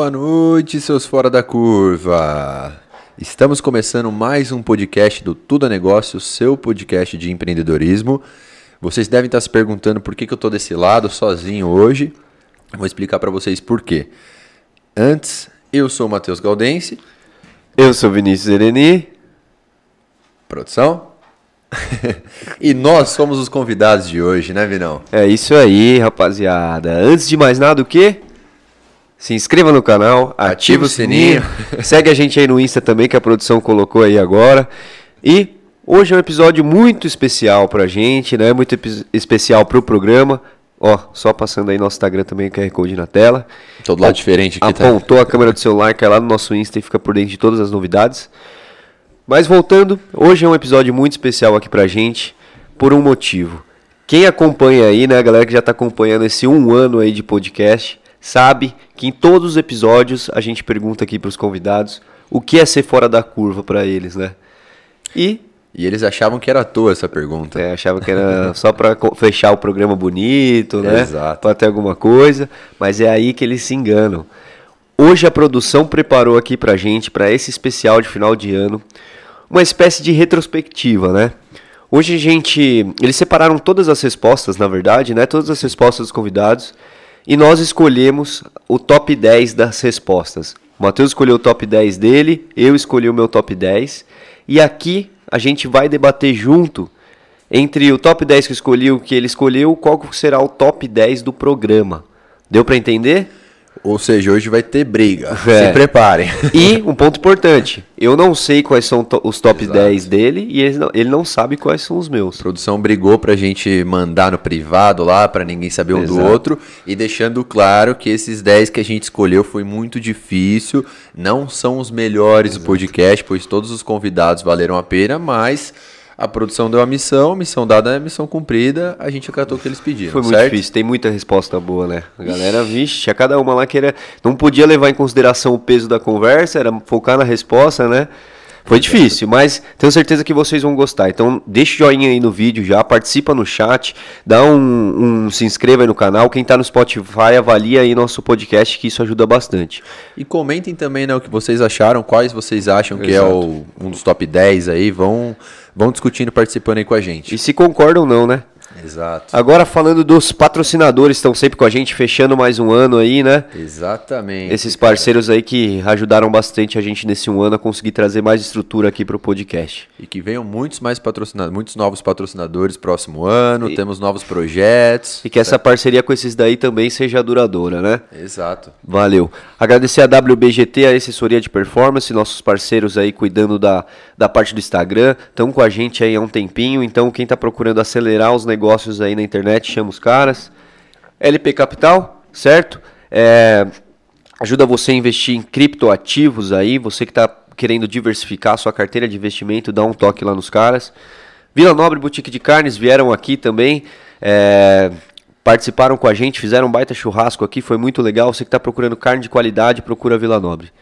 noite, seus fora da curva. Estamos começando mais um podcast do Tudo é Negócio, seu podcast de empreendedorismo. Vocês devem estar se perguntando por que, que eu estou desse lado sozinho hoje. Vou explicar para vocês por quê. Antes, eu sou o Matheus Galdense. Eu sou Vinícius Ereni. Produção. e nós somos os convidados de hoje, né, Vinão? É isso aí, rapaziada. Antes de mais nada, o quê? Se inscreva no canal, Ativa o sininho, sininho. segue a gente aí no Insta também, que a produção colocou aí agora. E hoje é um episódio muito especial pra gente, né? Muito especial pro programa. Ó, só passando aí nosso Instagram também, QR Code na tela. Todo lado diferente aqui, tá? Apontou a câmera do celular, cai lá no nosso Insta e fica por dentro de todas as novidades. Mas voltando, hoje é um episódio muito especial aqui pra gente, por um motivo. Quem acompanha aí, né, a galera que já tá acompanhando esse um ano aí de podcast, sabe que em todos os episódios a gente pergunta aqui pros convidados o que é ser fora da curva pra eles, né? E E eles achavam que era à toa essa pergunta. é, achava que era só pra co- fechar o programa bonito, né? Exato. Pra ter alguma coisa, mas é aí que eles se enganam. Hoje a produção preparou aqui pra gente, pra esse especial de final de ano, uma espécie de retrospectiva, né? Hoje a gente. Eles separaram todas as respostas, na verdade, né? Todas as respostas dos convidados. E nós escolhemos o top 10 das respostas. O Matheus escolheu o top 10 dele, eu escolhi o meu top 10. E aqui a gente vai debater junto entre o top 10 que eu escolhi o que ele escolheu, qual será o top 10 do programa. Deu pra entender? Ou seja, hoje vai ter briga. É. Se preparem. E um ponto importante, eu não sei quais são os top Exato. 10 dele e ele não, ele não sabe quais são os meus. A produção brigou pra gente mandar no privado lá, pra ninguém saber um do Exato. outro. E deixando claro que esses 10 que a gente escolheu foi muito difícil. Não são os melhores do podcast, pois todos os convidados valeram a pena, mas a produção deu a missão, missão dada é missão cumprida, a gente acatou o que eles pediram. Foi muito certo? difícil, tem muita resposta boa, né? A galera, vixe, tinha cada uma lá que era. Não podia levar em consideração o peso da conversa, era focar na resposta, né? Foi difícil, mas tenho certeza que vocês vão gostar. Então, deixa o joinha aí no vídeo já, participa no chat, dá um, um se inscreva aí no canal. Quem tá no Spotify, avalia aí nosso podcast, que isso ajuda bastante. E comentem também né, o que vocês acharam, quais vocês acham que é Exato. o, um dos top 10 aí. Vão, vão discutindo, participando aí com a gente. E se concordam ou não, né? Exato. Agora falando dos patrocinadores, estão sempre com a gente, fechando mais um ano aí, né? Exatamente. Esses parceiros aí que ajudaram bastante a gente nesse um ano a conseguir trazer mais estrutura aqui pro podcast. E que venham muitos mais patrocinadores, muitos novos patrocinadores próximo ano, E- temos novos projetos. E que essa parceria com esses daí também seja duradoura, né? Exato. Valeu. Agradecer a WBGT, a assessoria de performance, nossos parceiros aí cuidando da, da parte do Instagram. Estão com a gente aí há um tempinho, então quem tá procurando acelerar os negócios aí na internet, chama os caras. LP Capital, certo? É, ajuda você a investir em criptoativos aí, você que está querendo diversificar a sua carteira de investimento, dá um toque lá nos caras. Vila Nobre Boutique de Carnes vieram aqui também, é, participaram com a gente, fizeram um baita churrasco aqui, foi muito legal. Você que está procurando carne de qualidade, procura Vila Nobre.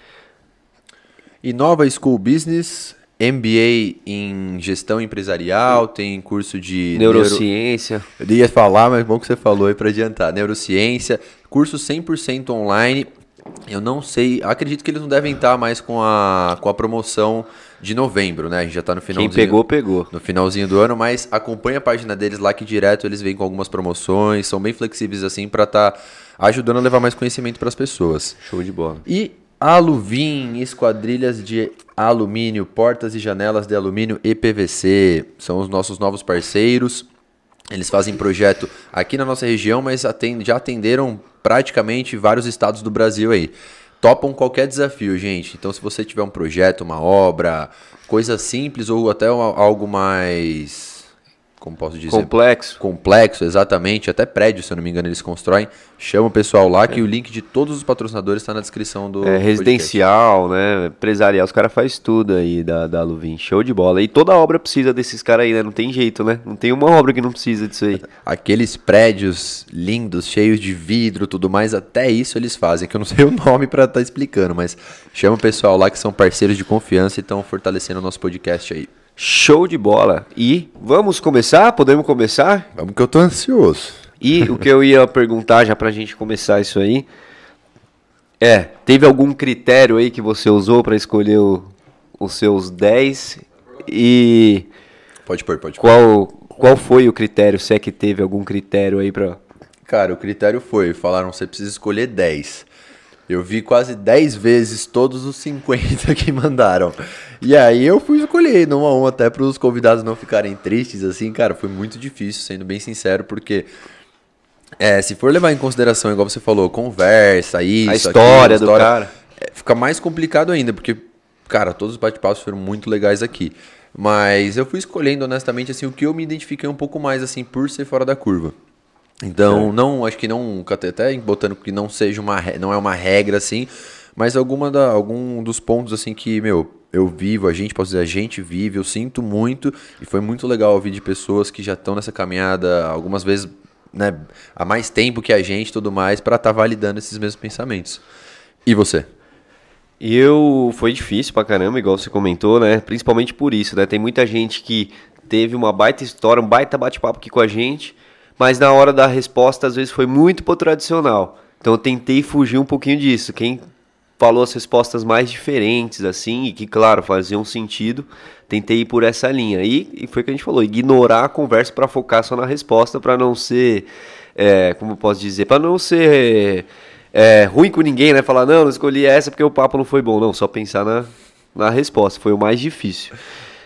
E Nova School Business, MBA em gestão empresarial, tem curso de neuro- Neurociência. Eu ia falar, mas bom que você falou aí para adiantar. Neurociência, curso 100% online. Eu não sei, acredito que eles não devem estar mais com a, com a promoção de novembro, né? A gente já tá no Quem finalzinho. pegou, pegou. no finalzinho do ano, mas acompanha a página deles lá que direto eles vêm com algumas promoções, são bem flexíveis assim para estar ajudando a levar mais conhecimento para as pessoas. Show de bola. E Aluvin, esquadrilhas de alumínio, portas e janelas de alumínio e PVC, são os nossos novos parceiros. Eles fazem projeto aqui na nossa região, mas atend- já atenderam praticamente vários estados do Brasil aí. Topam qualquer desafio, gente. Então, se você tiver um projeto, uma obra, coisa simples ou até algo mais. Como posso dizer? Complexo. complexo, exatamente, até prédio, se eu não me engano, eles constroem. Chama o pessoal lá que o link de todos os patrocinadores está na descrição do É, podcast. residencial, né? Empresarial, os caras fazem tudo aí da, da Luvin. Show de bola. E toda obra precisa desses caras aí, né? Não tem jeito, né? Não tem uma obra que não precisa disso aí. Aqueles prédios lindos, cheios de vidro, tudo mais, até isso eles fazem, que eu não sei o nome para estar explicando, mas chama o pessoal lá que são parceiros de confiança e estão fortalecendo o nosso podcast aí. Show de bola. E vamos começar? Podemos começar? Vamos que eu tô ansioso. E o que eu ia perguntar já pra gente começar isso aí. É, teve algum critério aí que você usou para escolher o, os seus 10 e Pode pôr, pode pôr. qual qual foi o critério, se é que teve algum critério aí para Cara, o critério foi, falaram, você precisa escolher 10. Eu vi quase 10 vezes todos os 50 que mandaram. E aí eu fui escolher, um a um, até para os convidados não ficarem tristes, assim, cara, foi muito difícil, sendo bem sincero, porque é, se for levar em consideração, igual você falou, conversa, isso, a história aquilo, do cara? é, fica mais complicado ainda, porque, cara, todos os bate-papos foram muito legais aqui. Mas eu fui escolhendo, honestamente, assim, o que eu me identifiquei um pouco mais, assim, por ser fora da curva. Então, não, acho que não, até botando que não seja uma, não é uma regra, assim, mas alguma da, algum dos pontos, assim, que, meu, eu vivo, a gente, posso dizer, a gente vive, eu sinto muito, e foi muito legal ouvir de pessoas que já estão nessa caminhada, algumas vezes, né, há mais tempo que a gente e tudo mais, para estar validando esses mesmos pensamentos. E você? E eu foi difícil pra caramba, igual você comentou, né? Principalmente por isso, né? Tem muita gente que teve uma baita história, um baita bate-papo aqui com a gente, mas na hora da resposta às vezes foi muito pro tradicional. Então eu tentei fugir um pouquinho disso. Quem falou as respostas mais diferentes, assim, e que, claro, faziam sentido, tentei ir por essa linha. E, e foi o que a gente falou, ignorar a conversa para focar só na resposta, para não ser, é, como eu posso dizer, para não ser é, ruim com ninguém, né? Falar, não, não escolhi essa porque o papo não foi bom. Não, só pensar na, na resposta, foi o mais difícil.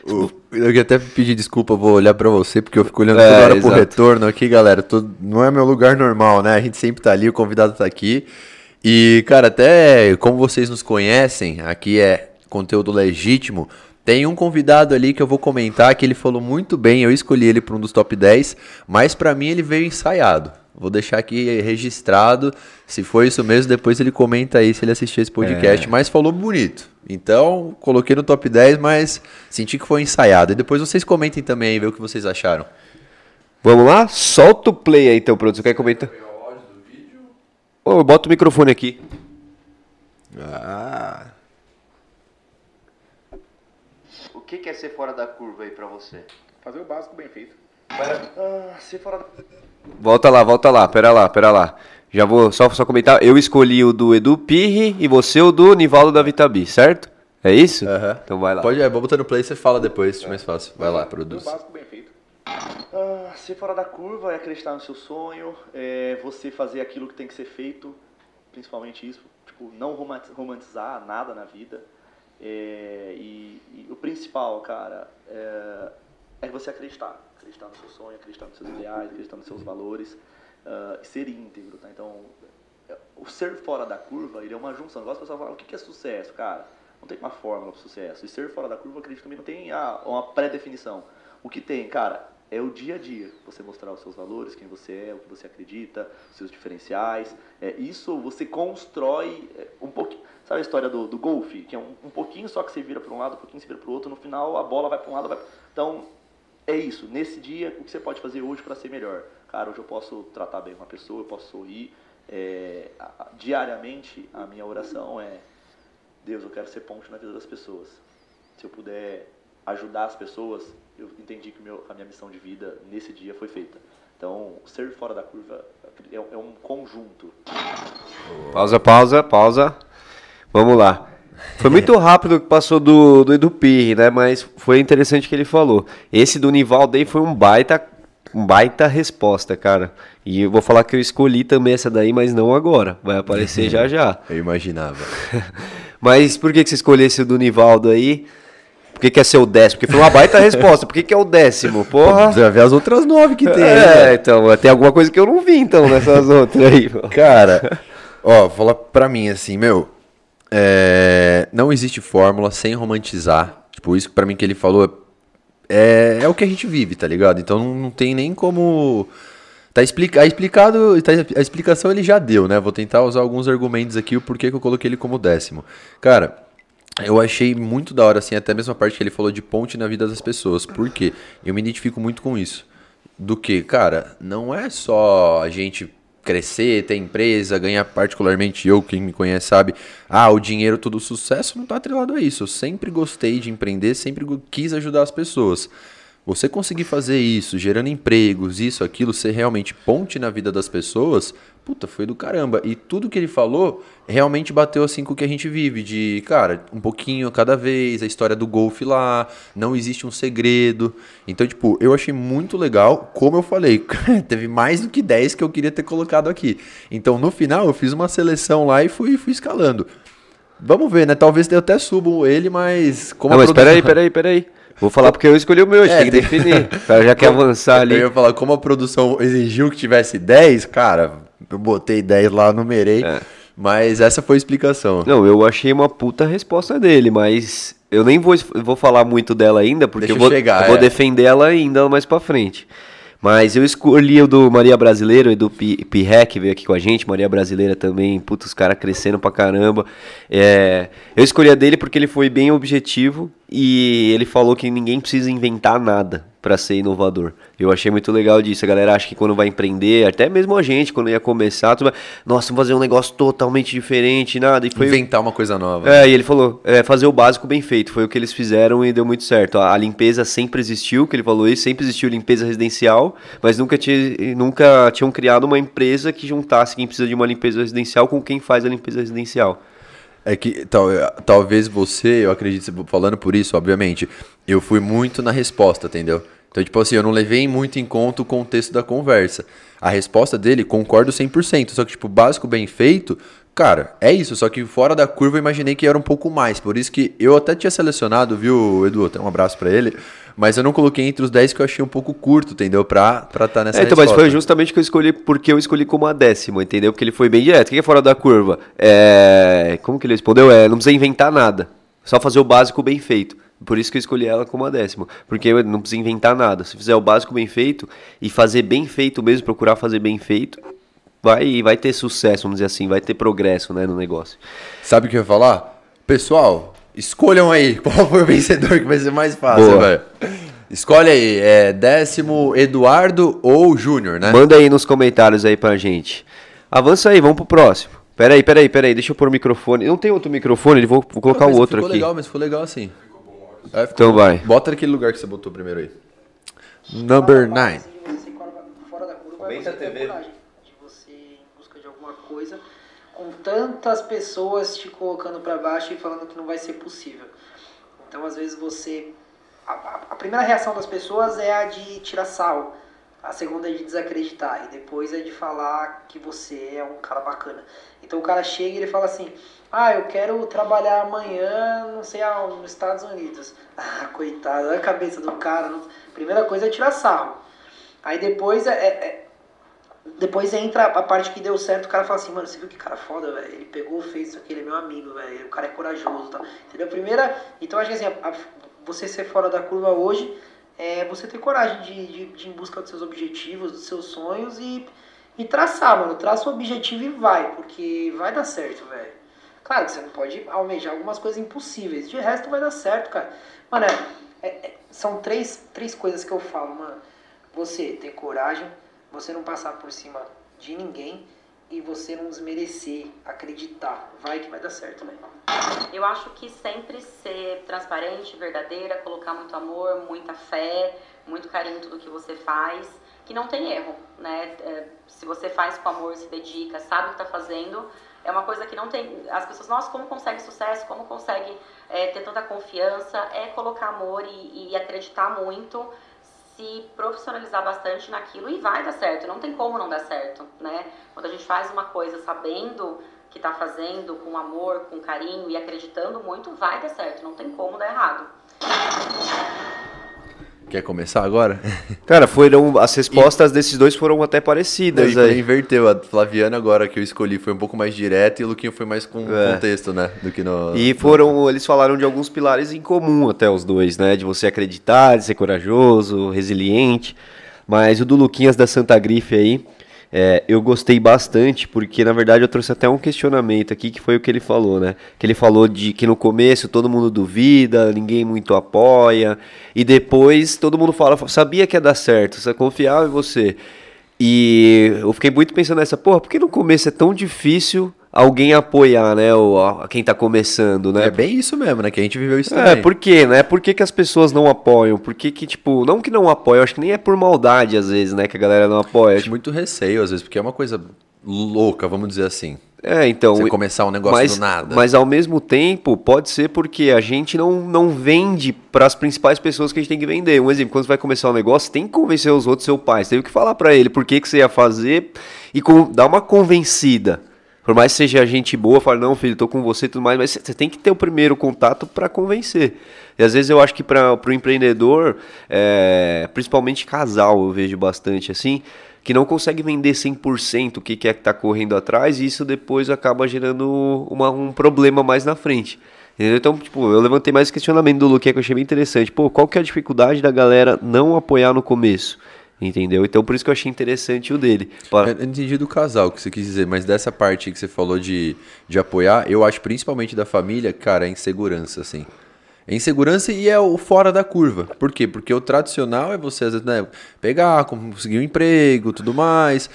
O- Eu queria até pedir desculpa, vou olhar pra você, porque eu fico olhando É, toda hora pro exato. retorno aqui, galera. Tô- não é meu lugar normal, né? A gente sempre tá ali, o convidado tá aqui. E, cara, até como vocês nos conhecem, aqui é conteúdo legítimo. Tem um convidado ali que eu vou comentar que ele falou muito bem, eu escolhi ele para um dos top 10, mas pra mim ele veio ensaiado. Vou deixar aqui registrado. Se foi isso mesmo, depois ele comenta aí se ele assistiu esse podcast. Mas falou bonito. Então, coloquei no top 10, mas senti que foi ensaiado. E depois vocês comentem também aí, ver o que vocês acharam. Vamos lá? Solta o play aí, então, produtor. Quer comentar? Ô, bota o microfone aqui. Ah. O que é ser fora da curva aí pra você? Fazer o básico bem feito. Ah, ser fora da... Volta lá, volta lá, pera lá, pera lá. Já vou só, só comentar. Eu escolhi o do Edu Pirri e você o do Nivaldo da Vitabi, certo? É isso? Aham. Então vai lá. Pode, é, vou botar no play e você fala depois, acho mais fácil. Vai lá, produz. o básico bem feito. Ah, ser fora da curva é acreditar no seu sonho, é você fazer aquilo que tem que ser feito, principalmente isso, tipo, não romanti- romantizar nada na vida. É, e, e o principal, cara, é, é você acreditar. Acreditar no seu sonho, acreditar nos seus ideais, acreditar nos seus valores ah, e ser íntegro, tá? Então, é, o ser fora da curva, ele é uma junção. Igual as pessoas falam, o que é sucesso, cara? Não tem uma fórmula para sucesso. E ser fora da curva, eu acredito também não tem ah, uma pré-definição. O que tem, cara, é o dia a dia. Você mostrar os seus valores, quem você é, o que você acredita, os seus diferenciais. É, isso você constrói é, um pouquinho. Sabe a história do, do golfe? Que é um, um pouquinho só que você vira para um lado, um pouquinho você vira para o outro. No final, a bola vai para um lado, vai. Então, é isso. Nesse dia, o que você pode fazer hoje para ser melhor? Cara, hoje eu posso tratar bem uma pessoa, eu posso sorrir. É, diariamente, a minha oração é: Deus, eu quero ser ponte na vida das pessoas. Se eu puder ajudar as pessoas, eu entendi que meu, a minha missão de vida nesse dia foi feita. Então, ser fora da curva é, é um conjunto. Pausa, pausa, pausa. Vamos lá. Foi muito rápido que passou do, do Edu Pirri, né? Mas foi interessante que ele falou. Esse do Nivaldo aí foi um baita, um baita resposta, cara. E eu vou falar que eu escolhi também essa daí, mas não agora. Vai aparecer já já. Eu imaginava. Mas por que, que você escolheu esse do Nivaldo aí? Por que, que é seu décimo? Porque foi uma baita resposta. Por que, que é o décimo? Porra! Você vai ver as outras nove que tem. né? É, então, tem alguma coisa que eu não vi, então, nessas outras aí. Cara, ó, fala pra mim assim, meu. É, não existe fórmula sem romantizar. Tipo, isso pra mim que ele falou é, é o que a gente vive, tá ligado? Então não, não tem nem como. Tá explica, a explicado, tá- a explicação ele já deu, né? Vou tentar usar alguns argumentos aqui o porquê que eu coloquei ele como décimo. Cara, eu achei muito da hora, assim, até mesmo a parte que ele falou de ponte na vida das pessoas. Por quê? Eu me identifico muito com isso. Do que, cara, não é só a gente crescer, ter empresa, ganhar particularmente eu, quem me conhece sabe, ah, o dinheiro, todo sucesso não tá atrelado a isso. Eu sempre gostei de empreender, sempre quis ajudar as pessoas. Você conseguir fazer isso, gerando empregos, isso, aquilo, ser realmente ponte na vida das pessoas, puta, foi do caramba. E tudo que ele falou realmente bateu assim com o que a gente vive, de, cara, um pouquinho cada vez, a história do golfe lá, não existe um segredo. Então, tipo, eu achei muito legal, como eu falei, teve mais do que 10 que eu queria ter colocado aqui. Então, no final, eu fiz uma seleção lá e fui, fui escalando. Vamos ver, né? Talvez eu até subo ele, mas como Não, mas produção- peraí, peraí, peraí. Vou falar porque eu escolhi o meu, a gente É, tem que definir. O cara já quer avançar ali. Eu ia falar, como a produção exigiu que tivesse 10, cara, eu botei 10 lá, numerei. É. Mas essa foi a explicação. Não, eu achei uma puta resposta dele, mas eu nem vou, vou falar muito dela ainda, porque Deixa eu vou, chegar, eu vou é. defender ela ainda mais pra frente. Mas eu escolhi o do Maria Brasileira e do Pi- Pirré, que veio aqui com a gente. Maria Brasileira também, puta, os caras crescendo pra caramba. É, eu escolhi a dele porque ele foi bem objetivo e ele falou que ninguém precisa inventar nada pra ser inovador. Eu achei muito legal disso. A galera acha que quando vai empreender, até mesmo a gente, quando ia começar, tu vai, nossa, vamos fazer um negócio totalmente diferente, nada. E foi, Inventar uma coisa nova. é, e ele falou, é, fazer o básico bem feito. Foi o que eles fizeram e deu muito certo. A, a limpeza sempre existiu, que ele falou isso, sempre existiu limpeza residencial, mas nunca, tinha, nunca tinham criado uma empresa que juntasse quem precisa de uma limpeza residencial com quem faz a limpeza residencial. É que tal, talvez você, eu acredito, falando por isso, obviamente, eu fui muito na resposta, entendeu? Então, tipo assim, eu não levei muito em conta o contexto da conversa. A resposta dele, concordo 100%, só que, tipo, básico bem feito, cara, é isso, só que fora da curva eu imaginei que era um pouco mais, por isso que eu até tinha selecionado, viu, Edu, até um abraço pra ele, mas eu não coloquei entre os 10 que eu achei um pouco curto, entendeu? Pra estar tá nessa É, então, mas resposta. foi justamente que eu escolhi, porque eu escolhi como a décima, entendeu? Porque ele foi bem direto. O que é fora da curva? É, como que ele respondeu? É, não precisa inventar nada. Só fazer o básico bem feito. Por isso que eu escolhi ela como a décima. Porque eu não precisa inventar nada. Se fizer o básico bem feito e fazer bem feito mesmo, procurar fazer bem feito, vai, vai ter sucesso, vamos dizer assim, vai ter progresso né, no negócio. Sabe o que eu ia falar? Pessoal, escolham aí qual foi o vencedor que vai ser mais fácil, velho. Escolhe aí, é décimo Eduardo ou Júnior, né? Manda aí nos comentários aí pra gente. Avança aí, vamos pro próximo. Peraí, peraí, peraí, deixa eu pôr o microfone. Não tem outro microfone, vou, vou colocar Mas o outro ficou aqui. legal, mas ficou legal assim. É, ficou Então vai. Bota naquele lugar que você botou primeiro aí. Number 9. Você fora da curva é você ter coragem de você ir em busca de alguma coisa com tantas pessoas te colocando para baixo e falando que não vai ser possível. Então, às vezes você a, a- a primeira reação das pessoas é a de tirar sal. A segunda é de desacreditar. E depois é de falar que você é um cara bacana. Então o cara chega e ele fala assim: Ah, eu quero trabalhar amanhã, não sei aonde, nos Estados Unidos. Ah, coitado, olha a cabeça do cara. Primeira coisa é tirar sarro. Aí depois é, é- é- depois entra a parte que deu certo, o cara fala assim, mano, você viu que cara foda, velho? Ele pegou, fez isso aqui, ele é meu amigo, velho. O cara é corajoso, tá? Entendeu? Primeira, então acho que assim, a- a- você ser fora da curva hoje é você ter coragem de, de, de ir em busca dos seus objetivos, dos seus sonhos e, e traçar, mano. Traça o objetivo e vai, porque vai dar certo, velho. Claro que você não pode almejar algumas coisas impossíveis. De resto vai dar certo, cara. Mano, é- é- são três, três coisas que eu falo, mano. Você ter coragem, você não passar por cima de ninguém e você não desmerecer, acreditar. Vai que vai dar certo, velho. Eu acho que sempre ser transparente, verdadeira, colocar muito amor, muita fé, muito carinho em tudo que você faz, que não tem erro, né? É, se você faz com amor, se dedica, sabe o que tá fazendo, é uma coisa que não tem. As pessoas, nossa, como consegue sucesso, como consegue é, ter tanta confiança, é colocar amor e, e acreditar muito, se profissionalizar bastante naquilo e vai dar certo. Não tem como não dar certo, né? Quando a gente faz uma coisa sabendo que tá fazendo com amor, com carinho e acreditando muito, vai dar certo. Não tem como dar errado. Quer começar agora? Cara, foram as respostas desses dois foram até parecidas aí. inverteu. A Flaviana agora que eu escolhi foi um pouco mais direta e o Luquinho foi mais com É. contexto, né? Do que no... E foram, eles falaram de alguns pilares em comum até os dois, né? De você acreditar, de ser corajoso, resiliente. Mas o do Luquinhas da Santa Grife aí, é, eu gostei bastante, porque na verdade eu trouxe até um questionamento aqui, que foi o que ele falou, né? Que ele falou de que no começo todo mundo duvida, ninguém muito apoia, e depois todo mundo fala, sabia que ia dar certo, você confiava em você. E eu fiquei muito pensando nessa, porra, por que no começo é tão difícil alguém apoiar, né, o, a, quem tá começando, né? É bem isso mesmo, né, que a gente viveu isso é, também. É, por quê, né? Por que, que as pessoas não apoiam? Por que que, tipo, não que não apoiam, acho que nem é por maldade às vezes, né, que a galera não apoia. Acho tipo... muito receio às vezes, porque é uma coisa louca, vamos dizer assim. É, então. Você começar um negócio mas, do nada. Mas ao mesmo tempo, pode ser porque a gente não, não vende para as principais pessoas que a gente tem que vender. Um exemplo, quando você vai começar um negócio, tem que convencer os outros, seu pai. Você teve que falar para ele por que, que você ia fazer e com, dar uma convencida. Por mais que seja gente boa, fala, não, filho, tô com você e tudo mais, mas você tem que ter o primeiro contato para convencer. E às vezes eu acho que para o empreendedor, é, principalmente casal, eu vejo bastante assim, que não consegue vender 100% o que, é que está correndo atrás e isso depois acaba gerando uma, um problema mais na frente. Entendeu? Então, tipo, eu levantei mais questionamento do Luque que eu achei bem interessante. Pô, qual que é a dificuldade da galera não apoiar no começo? Entendeu? Então, por isso que eu achei interessante o dele. Para... Eu entendi do casal que você quis dizer, mas dessa parte que você falou de, de apoiar, eu acho principalmente da família, cara, é insegurança, assim. É insegurança e é o fora da curva. Por quê? Porque o tradicional é você, às vezes, né, pegar, conseguir um emprego, tudo mais.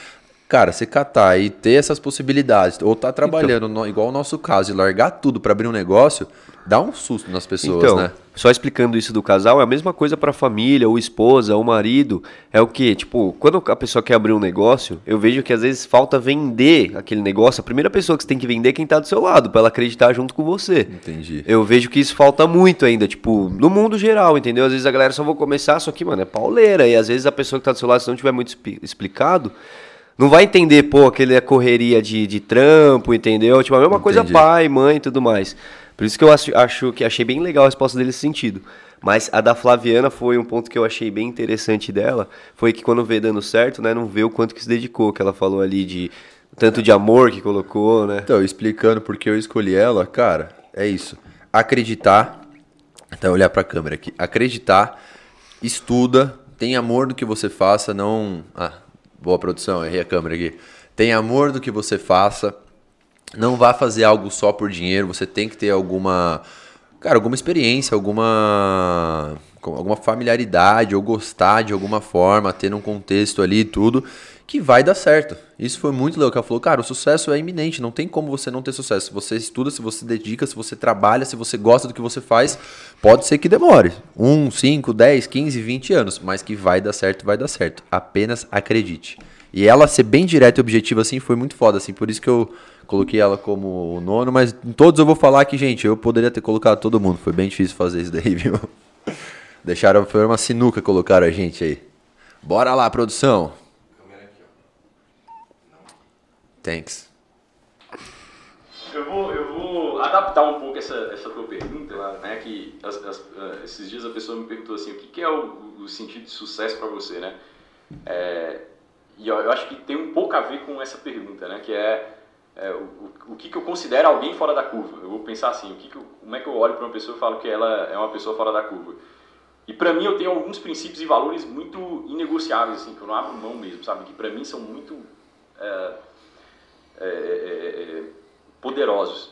Cara, você catar e ter essas possibilidades, ou tá trabalhando, então, no, igual o nosso caso, e largar tudo para abrir um negócio, dá um susto nas pessoas, então, né? Só explicando isso do casal, é a mesma coisa para a família, ou esposa, ou marido. É o que? Tipo, quando a pessoa quer abrir um negócio, eu vejo que às vezes falta vender aquele negócio. A primeira pessoa que você tem que vender é quem está do seu lado, para ela acreditar junto com você. Entendi. Eu vejo que isso falta muito ainda, tipo, no mundo geral, entendeu? Às vezes a galera só vou começar, só que, mano, é pauleira. E às vezes a pessoa que está do seu lado, se não tiver muito explicado, não vai entender, pô, aquele é correria de, de trampo, entendeu? Tipo, a mesma Entendi. coisa pai, mãe e tudo mais. Por isso que eu acho, acho que achei bem legal a resposta dele nesse sentido. Mas a da Flaviana foi um ponto que eu achei bem interessante dela, foi que quando vê dando certo, né, não vê o quanto que se dedicou, que ela falou ali de tanto de amor que colocou, né? Então, explicando porque eu escolhi ela, cara, é isso. Acreditar, então olhar para a câmera aqui. Acreditar, estuda, tem amor do que você faça, não, ah, boa produção, errei a câmera aqui. Tem amor do que você faça, não vá fazer algo só por dinheiro, você tem que ter alguma, cara, alguma experiência, alguma alguma familiaridade ou gostar de alguma forma, ter um contexto ali e tudo que vai dar certo. Isso foi muito legal que ela falou, cara, o sucesso é iminente, não tem como você não ter sucesso. Você estuda, se você dedica, se você trabalha, se você gosta do que você faz, pode ser que demore. Um, cinco, dez, quinze, vinte anos, mas que vai dar certo, vai dar certo. Apenas acredite. E ela ser bem direta e objetiva assim foi muito foda, assim, por isso que eu coloquei ela como o nono, mas em todos eu vou falar que, gente, eu poderia ter colocado todo mundo. Foi bem difícil fazer isso daí, viu? Deixaram, foi uma sinuca colocaram a gente aí. Bora lá, produção. Thanks. Eu vou, eu vou adaptar um pouco essa, essa tua pergunta, né? Que as, as, uh, esses dias a pessoa me perguntou assim, o que, que é o, o, sentido de sucesso para você, né? É, e eu, eu, acho que tem um pouco a ver com essa pergunta, né? Que é é, o, o que, que eu considero alguém fora da curva. Eu vou pensar assim, o que, que como é que eu olho para uma pessoa e falo que ela é uma pessoa fora da curva. E para mim eu tenho alguns princípios e valores muito inegociáveis, assim, que eu não abro mão mesmo, sabe? Que para mim são muito é, é, é, é poderosos.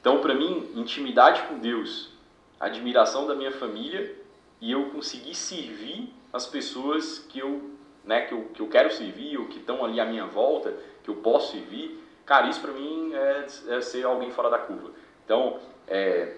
Então, para mim, intimidade com Deus, admiração da minha família e eu conseguir servir as pessoas que eu, né, que eu, que eu quero servir ou que estão ali à minha volta, que eu posso servir, Cara, isso para mim é, é, ser alguém fora da curva. Então, é,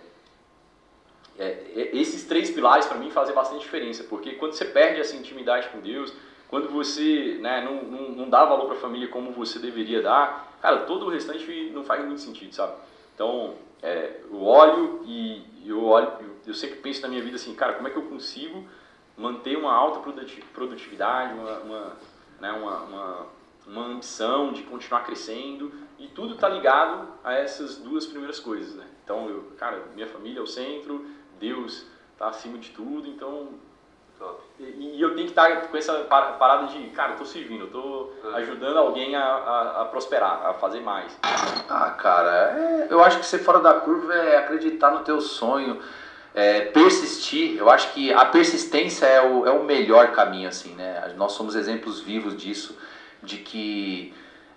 é, é esses três pilares para mim fazem bastante diferença, porque quando você perde essa intimidade com Deus, quando você né, não, não, não dá valor para a família como você deveria dar, cara, todo o restante não faz muito sentido, sabe? Então, é, eu olho e eu olho, eu sempre penso na minha vida assim, cara, como é que eu consigo manter uma alta produtividade, uma, uma, né, uma, uma uma ambição de continuar crescendo e tudo está ligado a essas duas primeiras coisas, né? Então, eu, cara, minha família é o centro, Deus está acima de tudo, então e, e, eu tenho que estar com essa parada de, cara, eu tô servindo, eu tô é. ajudando alguém a, a, a, prosperar, a fazer mais. Ah, cara, é, eu acho que ser fora da curva é acreditar no teu sonho, é, persistir. Eu acho que a persistência é o, é o melhor caminho, assim, né? Nós somos exemplos vivos disso de que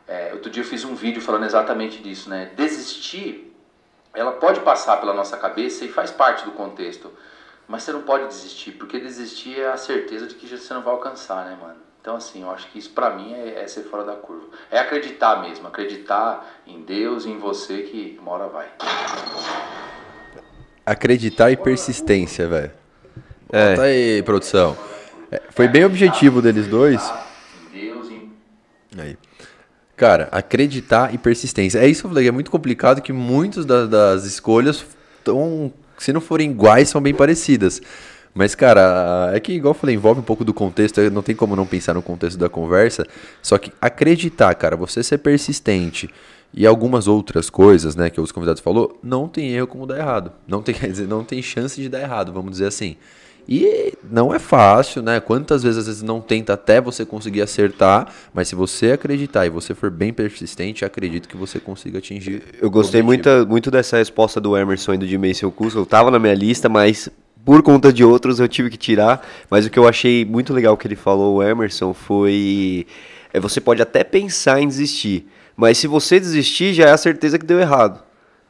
é, outro dia eu fiz um vídeo falando exatamente disso, né? Desistir, ela pode passar pela nossa cabeça e faz parte do contexto, mas você não pode desistir, porque desistir é a certeza de que você não vai alcançar, né, mano? Então, assim, eu acho que isso para mim é, é, ser fora da curva. É acreditar mesmo, acreditar em Deus e em você que uma hora vai. Acreditar e persistência, velho. É. Bota aí, produção. É, foi bem objetivo deles dois. Em Deus e... Aí. Cara, acreditar e persistência. É isso que eu falei, é muito complicado que muitas das, das escolhas estão, se não forem iguais, são bem parecidas. Mas, cara, é que, igual eu falei, envolve um pouco do contexto, não tem como não pensar no contexto da conversa. Só que acreditar, cara, você ser persistente e algumas outras coisas, né, que os convidados falou, não tem erro como dar errado. Não tem, quer dizer, não tem chance de dar errado, vamos dizer assim. E não é fácil, né? Quantas vezes às vezes não tenta até você conseguir acertar, mas se você acreditar e você for bem persistente, acredito que você consiga atingir. Eu gostei muito, muito dessa resposta do Emerson e do Jimmy Cuso. Eu tava na minha lista, mas por conta de outros eu tive que tirar, mas o que eu achei muito legal que ele falou, o Emerson, foi é, você pode até pensar em desistir, mas se você desistir, já é a certeza que deu errado.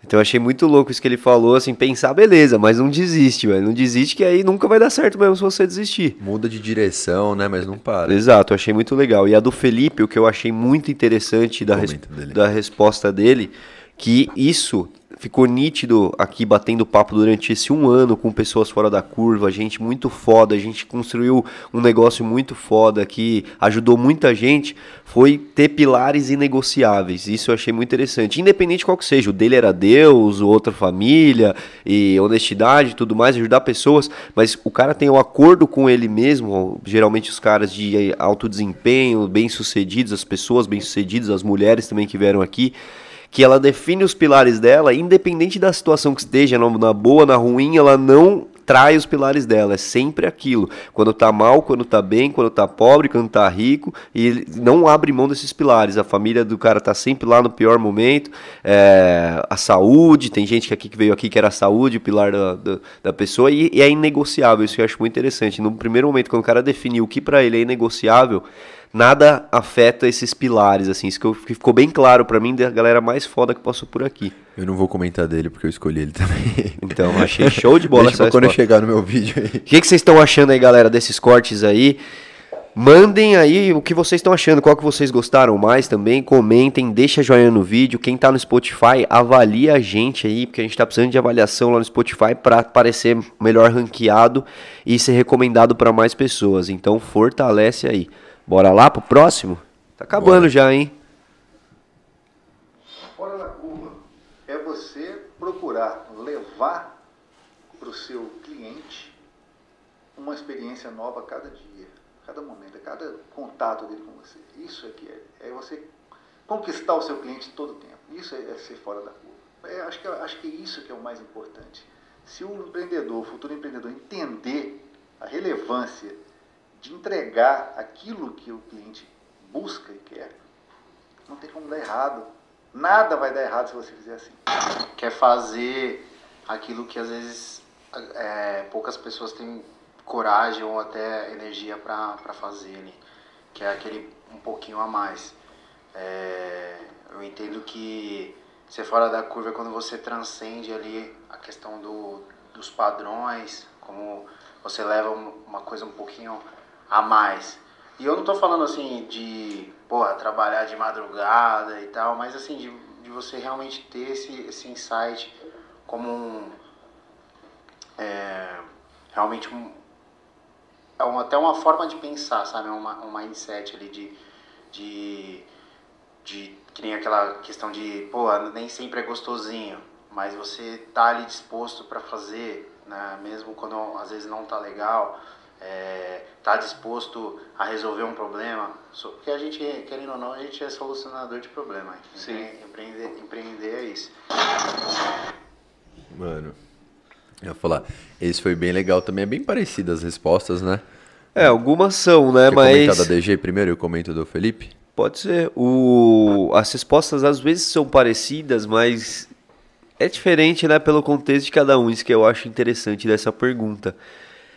Então eu achei muito louco isso que ele falou, assim, pensar, beleza, mas não desiste, velho. Não desiste que aí nunca vai dar certo mesmo se você desistir. Muda de direção, né? Mas não para. Exato, eu achei muito legal. E a do Felipe, o que eu achei muito interessante da, res... da resposta dele, que isso ficou nítido aqui batendo papo durante esse um ano com pessoas fora da curva, gente muito foda, a gente construiu um negócio muito foda que ajudou muita gente, foi ter pilares inegociáveis. Isso eu achei muito interessante. Independente qual que seja, o dele era Deus, o outra família e honestidade tudo mais, ajudar pessoas, mas o cara tem um acordo com ele mesmo, geralmente os caras de alto desempenho, bem-sucedidos, as pessoas bem-sucedidas, as mulheres também que vieram aqui, que ela define os pilares dela, independente da situação que esteja, na boa, na ruim, ela não trai os pilares dela, é sempre aquilo. Quando tá mal, quando tá bem, quando tá pobre, quando tá rico, e não abre mão desses pilares. A família do cara tá sempre lá no pior momento, é, a saúde, tem gente que aqui que veio aqui que era a saúde, o pilar da, da, da pessoa, e, e, é inegociável, isso eu acho muito interessante. No primeiro momento, quando o cara definiu o que para ele é inegociável, nada afeta esses pilares, assim. Isso que ficou bem claro para mim da galera mais foda que passou por aqui. Eu não vou comentar dele porque eu escolhi ele também. Então, achei show de bola Deixa essa quando eu chegar no meu vídeo aí. O que, que vocês estão achando aí, galera, desses cortes aí? Mandem aí o que vocês estão achando, qual que vocês gostaram mais também, comentem, deixa joinha no vídeo. Quem tá no Spotify, avalia a gente aí, porque a gente tá precisando de avaliação lá no Spotify para aparecer melhor ranqueado e ser recomendado para mais pessoas. Então fortalece aí. Bora lá pro próximo? Tá acabando Bora. já, hein? Fora da curva é você procurar levar para o seu cliente uma experiência nova a cada dia, a cada momento, a cada contato dele com você. Isso é que é, é você conquistar o seu cliente todo o tempo. Isso é, é ser fora da curva. É, acho, que, acho que é isso que é o mais importante. Se o empreendedor, o futuro empreendedor, entender a relevância de entregar aquilo que o cliente busca e quer, não tem como dar errado. Nada vai dar errado se você fizer assim. Quer fazer aquilo que às vezes é, poucas pessoas têm coragem ou até energia para fazer, né? que é aquele um pouquinho a mais. É, eu entendo que ser fora da curva é quando você transcende ali a questão do, dos padrões, como você leva uma coisa um pouquinho a mais. E eu não tô falando assim de, porra, trabalhar de madrugada e tal, mas assim, de, de você realmente ter esse, esse insight como um. É, realmente um, é uma, até uma forma de pensar, sabe? Uma, um mindset ali de, de, de. que nem aquela questão de, pô, nem sempre é gostosinho, mas você tá ali disposto para fazer, né? Mesmo quando às vezes não tá legal está é, disposto a resolver um problema, porque a gente, querendo ou não, a gente é solucionador de problemas. Sim. Empreender, empreender é isso. Mano, eu ia falar, esse foi bem legal também, é bem parecido as respostas, né? É, algumas são, né, Quer mas... comentar da DG primeiro e eu comento do Felipe? Pode ser. O... As respostas às vezes são parecidas, mas é diferente, né, pelo contexto de cada um. Isso que eu acho interessante dessa pergunta.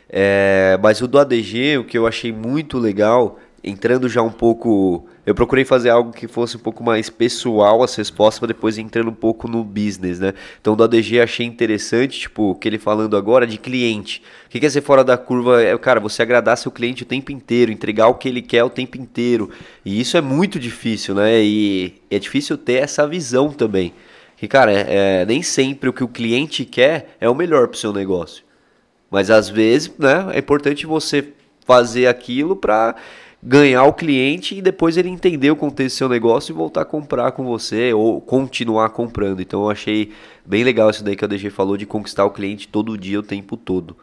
É, mas o do ADG, o que eu achei muito legal, entrando já um pouco. Eu procurei fazer algo que fosse um pouco mais pessoal as respostas, para depois entrando um pouco no business, né? Então, do ADG achei interessante, tipo, o que ele falando agora de cliente. O que quer ser fora da curva? É, cara, você agradar seu cliente o tempo inteiro, entregar o que ele quer o tempo inteiro. E isso é muito difícil, né? E é difícil ter essa visão também. Que, cara, é, é, nem sempre o que o cliente quer é o melhor para o seu negócio. Mas às vezes, né, é importante você fazer aquilo para ganhar o cliente e depois ele entender o contexto do seu negócio e voltar a comprar com você ou continuar comprando. Então eu achei bem legal isso daí que a DG falou de conquistar o cliente todo dia, o tempo todo.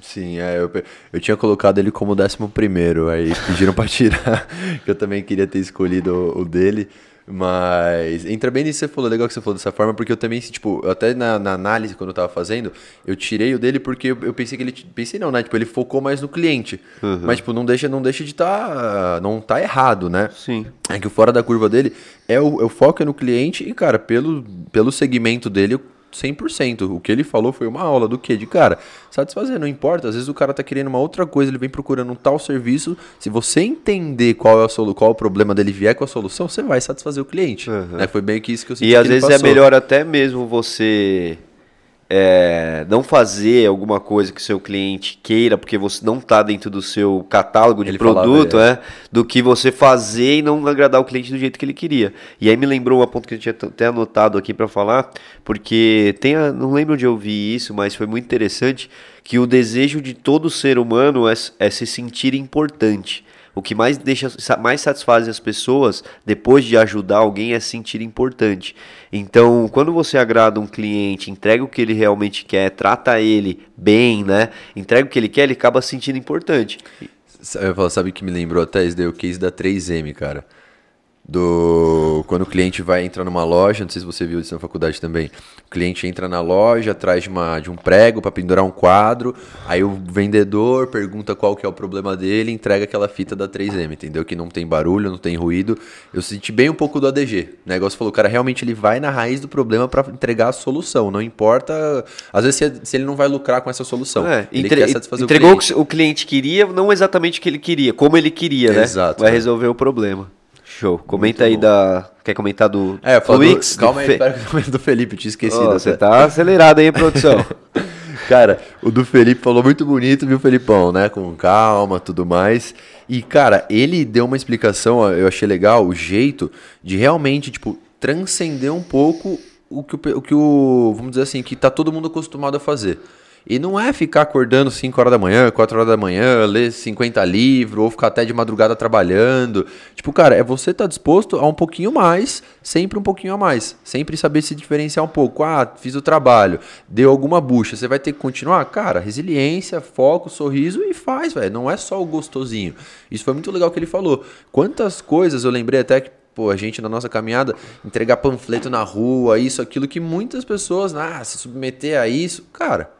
Sim, é, eu, eu tinha colocado ele como décimo primeiro, aí pediram para tirar, que eu também queria ter escolhido o, o dele. Mas entra bem nisso que você falou, legal que você falou dessa forma, porque eu também, tipo, até na, na análise quando eu tava fazendo, eu tirei o dele porque eu, eu, pensei que ele. Pensei não, né? Tipo, ele focou mais no cliente. Uhum. Mas, tipo, não deixa, não deixa de tá. Não tá errado, né? Sim. É que o fora da curva dele é o, é o foco é no cliente e, cara, pelo, pelo segmento dele, 100%. O que ele falou foi uma aula do que? De cara, satisfazer, não importa. Às vezes o cara tá querendo uma outra coisa, ele vem procurando um tal serviço. Se você entender qual é, a solu qual é o problema dele vier com a solução, você vai satisfazer o cliente. Uhum. Né? Foi bem que isso que eu senti. E às vezes é melhor até mesmo você é, não fazer alguma coisa que seu cliente queira, porque você não está dentro do seu catálogo de ele produto, falava, é. do que você fazer e não agradar o cliente do jeito que ele queria. E aí me lembrou uma ponto que eu tinha até anotado aqui para falar, porque tem, a, não lembro onde eu vi isso, mas foi muito interessante que o desejo de todo ser humano é, é se sentir importante. O que mais deixa mais satisfaz as pessoas depois de ajudar alguém é sentir importante. Então, quando você agrada um cliente, entrega o que ele realmente quer, trata ele bem, né? Entrega o que ele quer, ele acaba se sentindo importante. Sabe o que me lembrou até isso daí o case da 3M, cara do quando o cliente vai entrar numa loja, não sei se você viu isso na faculdade também. O cliente entra na loja atrás de, uma, de um prego para pendurar um quadro, aí o vendedor pergunta qual que é o problema dele, entrega aquela fita da 3M, entendeu? Que não tem barulho, não tem ruído. Eu senti bem um pouco do ADG. O negócio falou, o cara realmente ele vai na raiz do problema para entregar a solução, não importa, às vezes se, se, ele não vai lucrar com essa solução. É, ele entre, quer satisfazer entregou o, cliente. o que o cliente queria, não exatamente o que ele queria, como ele queria, né? Exato. Vai resolver o problema. Show. Comenta Muito aí bom. da. Quer comentar do. É, do Wix? Calma aí, Fe... espera que eu do Felipe, tinha esquecido. Oh, você tá acelerado aí, produção. cara, o do Felipe falou muito bonito, viu, Felipão, né? Com calma, tudo mais. E, cara, ele deu uma explicação, eu achei legal, o jeito de realmente, tipo, transcender um pouco o que o, o que o. Vamos dizer assim, que tá todo mundo acostumado a fazer. E não é ficar acordando 5 horas da manhã, 4 horas da manhã, ler 50 livros, ou ficar até de madrugada trabalhando. Tipo, cara, é você estar tá disposto a um pouquinho mais, sempre um pouquinho a mais. Sempre saber se diferenciar um pouco. Ah, fiz o trabalho, deu alguma bucha, você vai ter que continuar? Cara, resiliência, foco, sorriso e faz, velho. Não é só o gostosinho. Isso foi muito legal que ele falou. Quantas coisas eu lembrei até que pô, a gente na nossa caminhada entregar panfleto na rua, isso, aquilo que muitas pessoas, ah, se submeter a isso, cara,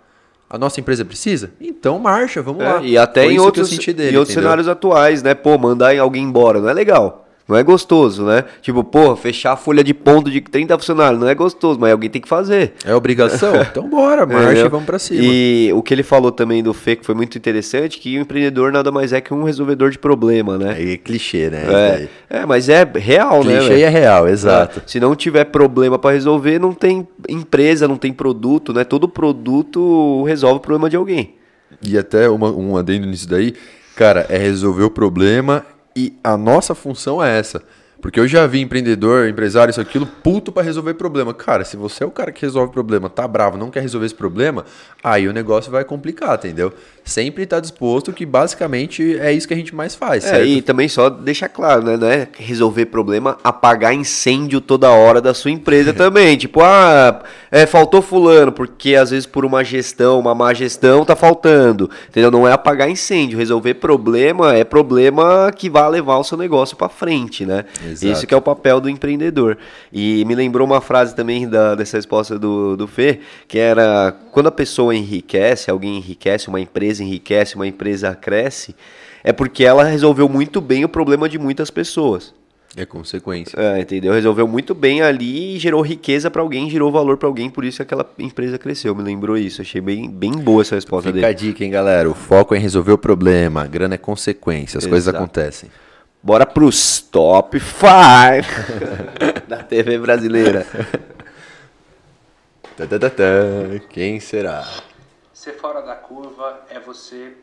a nossa empresa precisa? Então marcha, vamos é, lá. E até Foi em outros, dele, em outros cenários atuais, né? Pô, mandar alguém embora não é legal. Não é gostoso, né? Tipo, porra, fechar a folha de ponto de 30 funcionários não é gostoso, mas alguém tem que fazer. É obrigação? então bora, marcha é, e vamos pra cima. E o que ele falou também do Fê, que foi muito interessante, que o empreendedor nada mais é que um resolvedor de problema, né? É clichê, né? É, é mas é real, clichê né? Clichê é real, exato. É. Se não tiver problema para resolver, não tem empresa, não tem produto, né? Todo produto resolve o problema de alguém. E até uma, um adendo nisso daí, cara, é resolver o problema e a nossa função é essa. Porque eu já vi empreendedor, empresário, isso aquilo, puto para resolver problema. Cara, se você é o cara que resolve problema, tá bravo, não quer resolver esse problema, aí o negócio vai complicar, entendeu? Sempre tá disposto, que basicamente é isso que a gente mais faz. É, certo? e também só deixar claro, né? Não é resolver problema, apagar incêndio toda hora da sua empresa também. Tipo, ah, é, faltou fulano, porque às vezes por uma gestão, uma má gestão, tá faltando. Entendeu? Não é apagar incêndio. Resolver problema é problema que vai levar o seu negócio para frente, né? Exato. Isso que é o papel do empreendedor. E me lembrou uma frase também da, dessa resposta do, do Fê, que era quando a pessoa enriquece, alguém enriquece, uma empresa enriquece, uma empresa cresce, é porque ela resolveu muito bem o problema de muitas pessoas. É consequência. É, entendeu? Resolveu muito bem ali e gerou riqueza para alguém, gerou valor para alguém, por isso aquela empresa cresceu. Me lembrou isso. Achei bem, bem boa essa resposta Fica dele. Fica a dica, hein, galera? O foco é em resolver o problema. A grana é consequência, as Exato. coisas acontecem. Bora pros top 5 da TV brasileira. Quem será? Ser fora da curva é você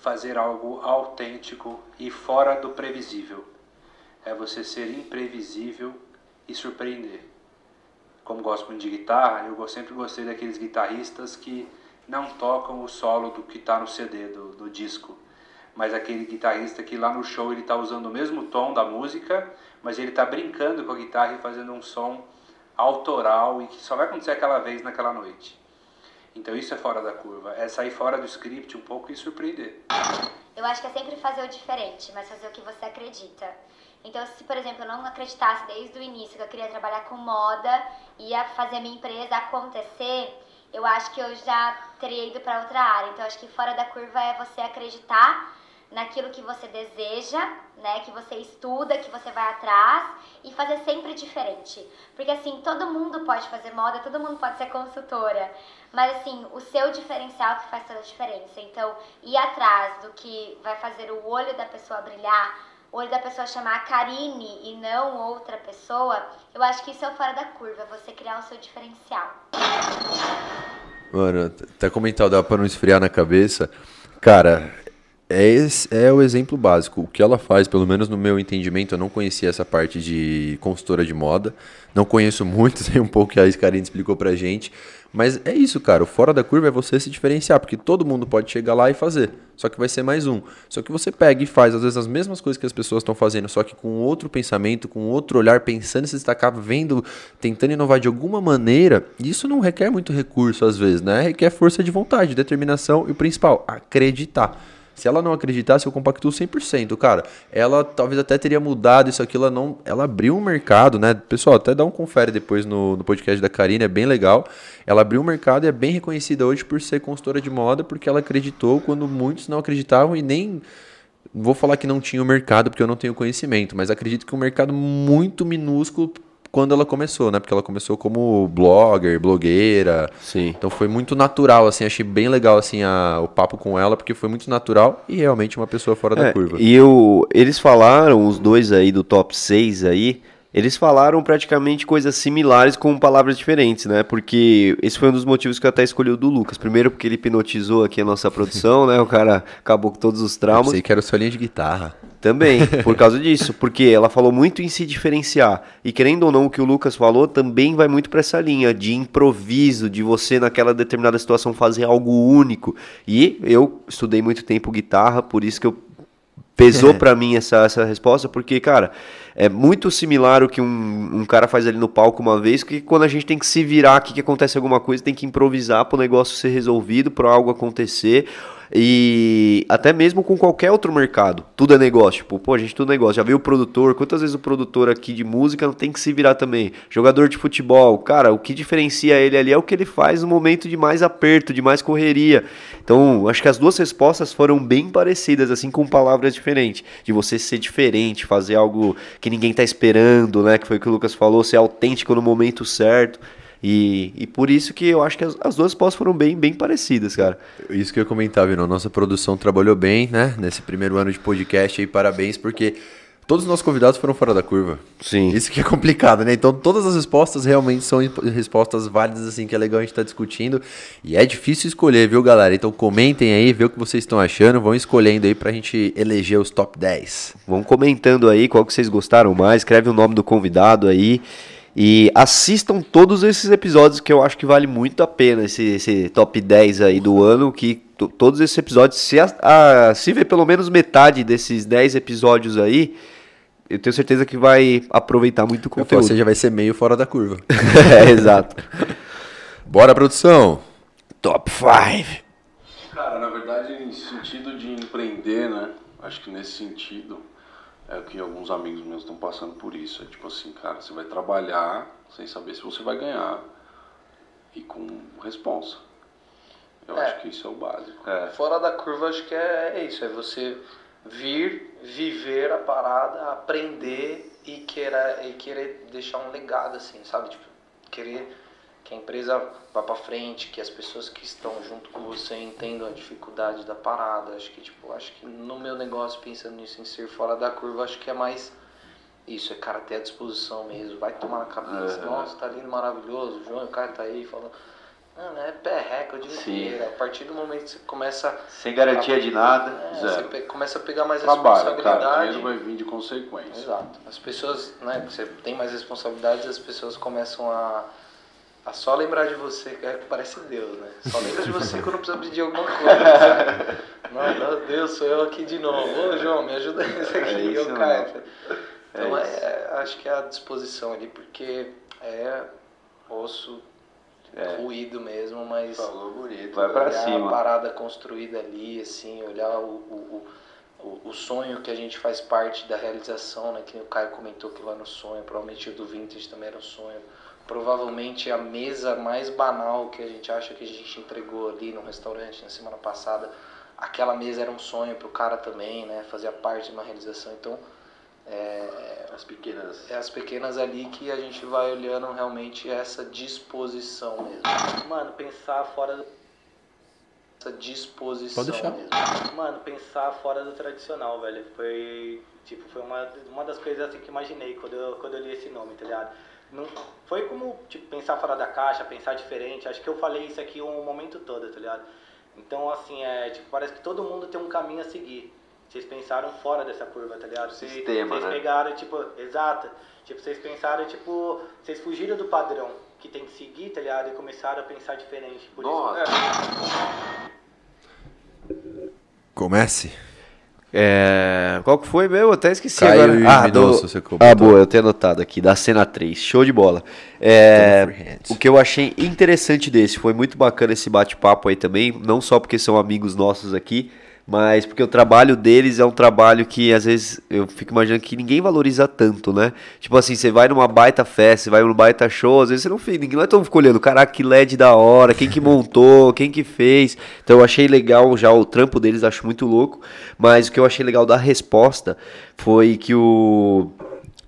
fazer algo autêntico e fora do previsível. É você ser imprevisível e surpreender. Como gosto muito de guitarra, eu sempre gostei daqueles guitarristas que não tocam o solo do que está no CD, do, do disco. Mas aquele guitarrista que lá no show ele está usando o mesmo tom da música, mas ele está brincando com a guitarra e fazendo um som autoral e que só vai acontecer aquela vez naquela noite. Então isso é fora da curva, é sair fora do script um pouco e surpreender. Eu acho que é sempre fazer o diferente, mas fazer o que você acredita. Então, se por exemplo eu não acreditasse desde o início que eu queria trabalhar com moda, ia fazer minha empresa acontecer, eu acho que eu já teria ido para outra área. Então, acho que fora da curva é você acreditar naquilo que você deseja, né, que você estuda, que você vai atrás e fazer sempre diferente. Porque assim, todo mundo pode fazer moda, todo mundo pode ser consultora, mas assim, o seu diferencial que faz toda a diferença. Então, ir atrás do que vai fazer o olho da pessoa brilhar, o olho da pessoa chamar Karine e não outra pessoa, eu acho que isso é o fora da curva, você criar o seu diferencial. Mano, até comentar, dá pra não esfriar na cabeça. Cara, é, esse, é o exemplo básico. O que ela faz, pelo menos no meu entendimento, eu não conhecia essa parte de consultora de moda. Não conheço muito, sei um pouco que a Scarine explicou pra gente. Mas é isso, cara. O fora da curva é você se diferenciar, porque todo mundo pode chegar lá e fazer. Só que vai ser mais um. Só que você pega e faz, às vezes, as mesmas coisas que as pessoas estão fazendo, só que com outro pensamento, com outro olhar, pensando em se destacar, vendo, tentando inovar de alguma maneira. Isso não requer muito recurso, às vezes, né? Requer força de vontade, determinação e o principal, acreditar. Se ela não acreditasse, eu compactuo 100%, cara. Ela talvez até teria mudado isso aqui, ela não, ela abriu um mercado, né? Pessoal, até dá um confere depois no, no podcast da Karine, é bem legal. Ela abriu um mercado e é bem reconhecida hoje por ser consultora de moda, porque ela acreditou quando muitos não acreditavam e nem vou falar que não tinha o mercado porque eu não tenho conhecimento, mas acredito que um mercado muito minúsculo quando ela começou, né? Porque ela começou como blogger, blogueira. Sim. Então foi muito natural, assim, achei bem legal assim a, o papo com ela, porque foi muito natural e realmente uma pessoa fora é, da curva. E eu, eles falaram, os dois aí do top 6 aí, eles falaram praticamente coisas similares com palavras diferentes, né? Porque esse foi um dos motivos que eu até escolhi o do Lucas. Primeiro porque ele hipnotizou aqui a nossa produção, né? O cara acabou com todos os traumas. Eu sei que era sua linha de guitarra. Também, por causa disso, porque ela falou muito em se diferenciar. E querendo ou não, o que o Lucas falou também vai muito para essa linha de improviso, de você naquela determinada situação fazer algo único. E eu estudei muito tempo guitarra, por isso que eu pesou para mim essa, essa resposta, porque, cara, é muito similar o que um, um cara faz ali no palco uma vez, que quando a gente tem que se virar aqui, que acontece alguma coisa, tem que improvisar para o negócio ser resolvido, para algo acontecer, e até mesmo com qualquer outro mercado. Tudo é negócio. Tipo, pô, gente tudo é negócio. Já viu o produtor? Quantas vezes o produtor aqui de música não tem que se virar também? Jogador de futebol, cara, o que diferencia ele ali é o que ele faz no momento de mais aperto, de mais correria. Então, acho que as duas respostas foram bem parecidas, assim, com palavras diferentes. De você ser diferente, fazer algo que ninguém tá esperando, né? Que foi o que o Lucas falou, ser autêntico no momento certo. E, e por isso que eu acho que as, as duas pós foram bem, bem parecidas, cara. Isso que eu comentava, Vino. Nossa produção trabalhou bem, né? Nesse primeiro ano de podcast aí, parabéns, porque todos os nossos convidados foram fora da curva. Sim. Isso que é complicado, né? Então todas as respostas realmente são respostas válidas, assim, que é legal a gente estar tá discutindo. E é difícil escolher, viu, galera? Então comentem aí, vê o que vocês estão achando, vão escolhendo aí pra gente eleger os top 10. Vão comentando aí qual que vocês gostaram mais, escreve o nome do convidado aí. E assistam todos esses episódios que eu acho que vale muito a pena, esse, esse top 10 aí do ano, que todos esses episódios, se, a, a, se ver pelo menos metade desses 10 episódios aí, eu tenho certeza que vai aproveitar muito o conteúdo. Ou seja, vai ser meio fora da curva. é, exato. Bora, produção! Top 5! Cara, na verdade, em sentido de empreender, né? Acho que nesse sentido, é que alguns amigos meus estão passando por isso. É tipo assim, cara, você vai trabalhar sem saber se você vai ganhar e com responsa. Eu é. acho que isso é o básico. É. Fora da curva, acho que é, é isso. É você vir, viver a parada, aprender e querer, e querer deixar um legado, assim, sabe? Tipo, querer que a empresa vá para frente, que as pessoas que estão junto com você entendam a dificuldade da parada. Acho que tipo, acho que no meu negócio pensando nisso em ser fora da curva, acho que é mais isso, é cara ter a disposição mesmo, vai tomar na cabeça, Uhum. nossa, tá lindo, maravilhoso, o João, o cara tá aí falando, mano, é perreca o dia Sim. inteiro. A partir do momento que você começa Sem garantia de nada, é, zero. você começa a pegar mais Trabalho, cara, responsabilidade. dinheiro vai vir de consequência. Exato. As pessoas, né, você tem mais responsabilidades, as pessoas começam a, a só lembrar de você, que é, parece Deus, né? Só lembra de você quando precisa pedir alguma coisa. sabe? Não, meu Deus, sou eu aqui de novo. Ô, João, me ajuda nisso aqui. É isso eu caio. mesmo. Então, É é, é, acho que é a disposição ali, porque é osso É. ruído mesmo, mas Falou bonito. Vai pra olhar cima. a parada construída ali, assim, olhar o, o, o, o- o sonho que a gente faz parte da realização, né? Que o Caio comentou que lá no sonho, provavelmente o do Vintage também era um sonho. Provavelmente a mesa mais banal que a gente acha que a gente entregou ali no restaurante na semana passada, aquela mesa era um sonho pro cara também, né? Fazia parte de uma realização. Então, é, As pequenas. é as pequenas ali que a gente vai olhando realmente essa disposição mesmo. Mano, pensar fora do... essa disposição Pode deixar. mesmo. Mano, pensar fora do tradicional, velho. Foi, tipo, foi uma, uma das coisas assim que imaginei quando eu, quando eu li esse nome, tá ligado? Não, foi como, tipo, pensar fora da caixa, pensar diferente. Acho que eu falei isso aqui o momento todo, tá ligado? Então, assim, é, tipo, parece que todo mundo tem um caminho a seguir. Vocês pensaram fora dessa curva, tá ligado? Vocês, Sistema, vocês né? pegaram, tipo, exato. Tipo, vocês pensaram, tipo, vocês fugiram do padrão que tem que seguir, tá ligado? E começaram a pensar diferente. Por Nossa. isso, Comece. É, qual que foi meu? Eu até esqueci Caio agora. e Ah, do... ah, boa, eu tenho anotado aqui, da cena 3. Show de bola. É, o que eu achei interessante desse, foi muito bacana esse bate-papo aí também, não só porque são amigos nossos aqui, mas porque o trabalho deles é um trabalho que às vezes eu fico imaginando que ninguém valoriza tanto, né? Tipo assim, você vai numa baita festa, você vai num baita show, às vezes você não fica, ninguém é tão fica olhando, caraca, que LED da hora, quem que montou, quem que fez. Então eu achei legal já o trampo deles, acho muito louco, mas o que eu achei legal da resposta foi que o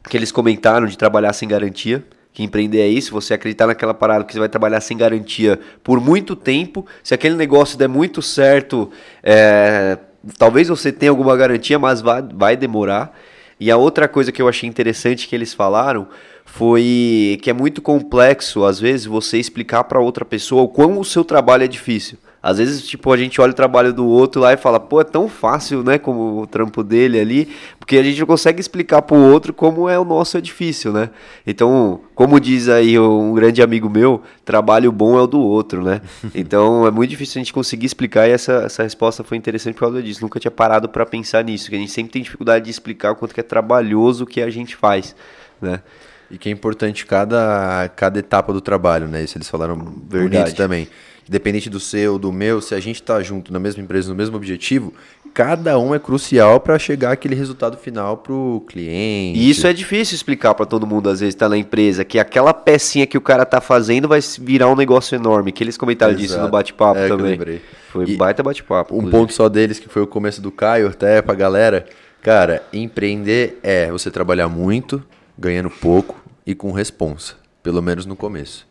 que eles comentaram de trabalhar sem garantia. Que empreender é isso, você acreditar naquela parada que você vai trabalhar sem garantia por muito tempo. Se aquele negócio der muito certo, é, talvez você tenha alguma garantia, mas vai, vai demorar. E a outra coisa que eu achei interessante que eles falaram foi que é muito complexo, às vezes, você explicar para outra pessoa o quão o seu trabalho é difícil. Às vezes, tipo, a gente olha o trabalho do outro lá e fala, pô, é tão fácil, né, como o trampo dele ali, porque a gente não consegue explicar pro outro como é o nosso difícil, né? Então, como diz aí um grande amigo meu, trabalho bom é o do outro, né? Então, é muito difícil a gente conseguir explicar e essa, essa resposta foi interessante por causa disso. Nunca tinha parado para pensar nisso, que a gente sempre tem dificuldade de explicar o quanto que é trabalhoso o que a gente faz, né? E que é importante cada, cada etapa do trabalho, né? Isso eles falaram Verdade. bonito também. Independente do seu, do meu, se a gente tá junto na mesma empresa, no mesmo objetivo, cada um é crucial para chegar aquele resultado final pro cliente. E isso é difícil explicar para todo mundo, às vezes, tá na empresa, que aquela pecinha que o cara tá fazendo vai virar um negócio enorme. Que eles comentaram disso Exato. no bate-papo É, também. lembrei. Foi E baita bate-papo. Um inclusive. ponto só deles, que foi o começo do Caio, até pra galera. Cara, empreender é você trabalhar muito, ganhando pouco e com responsa. Pelo menos no começo.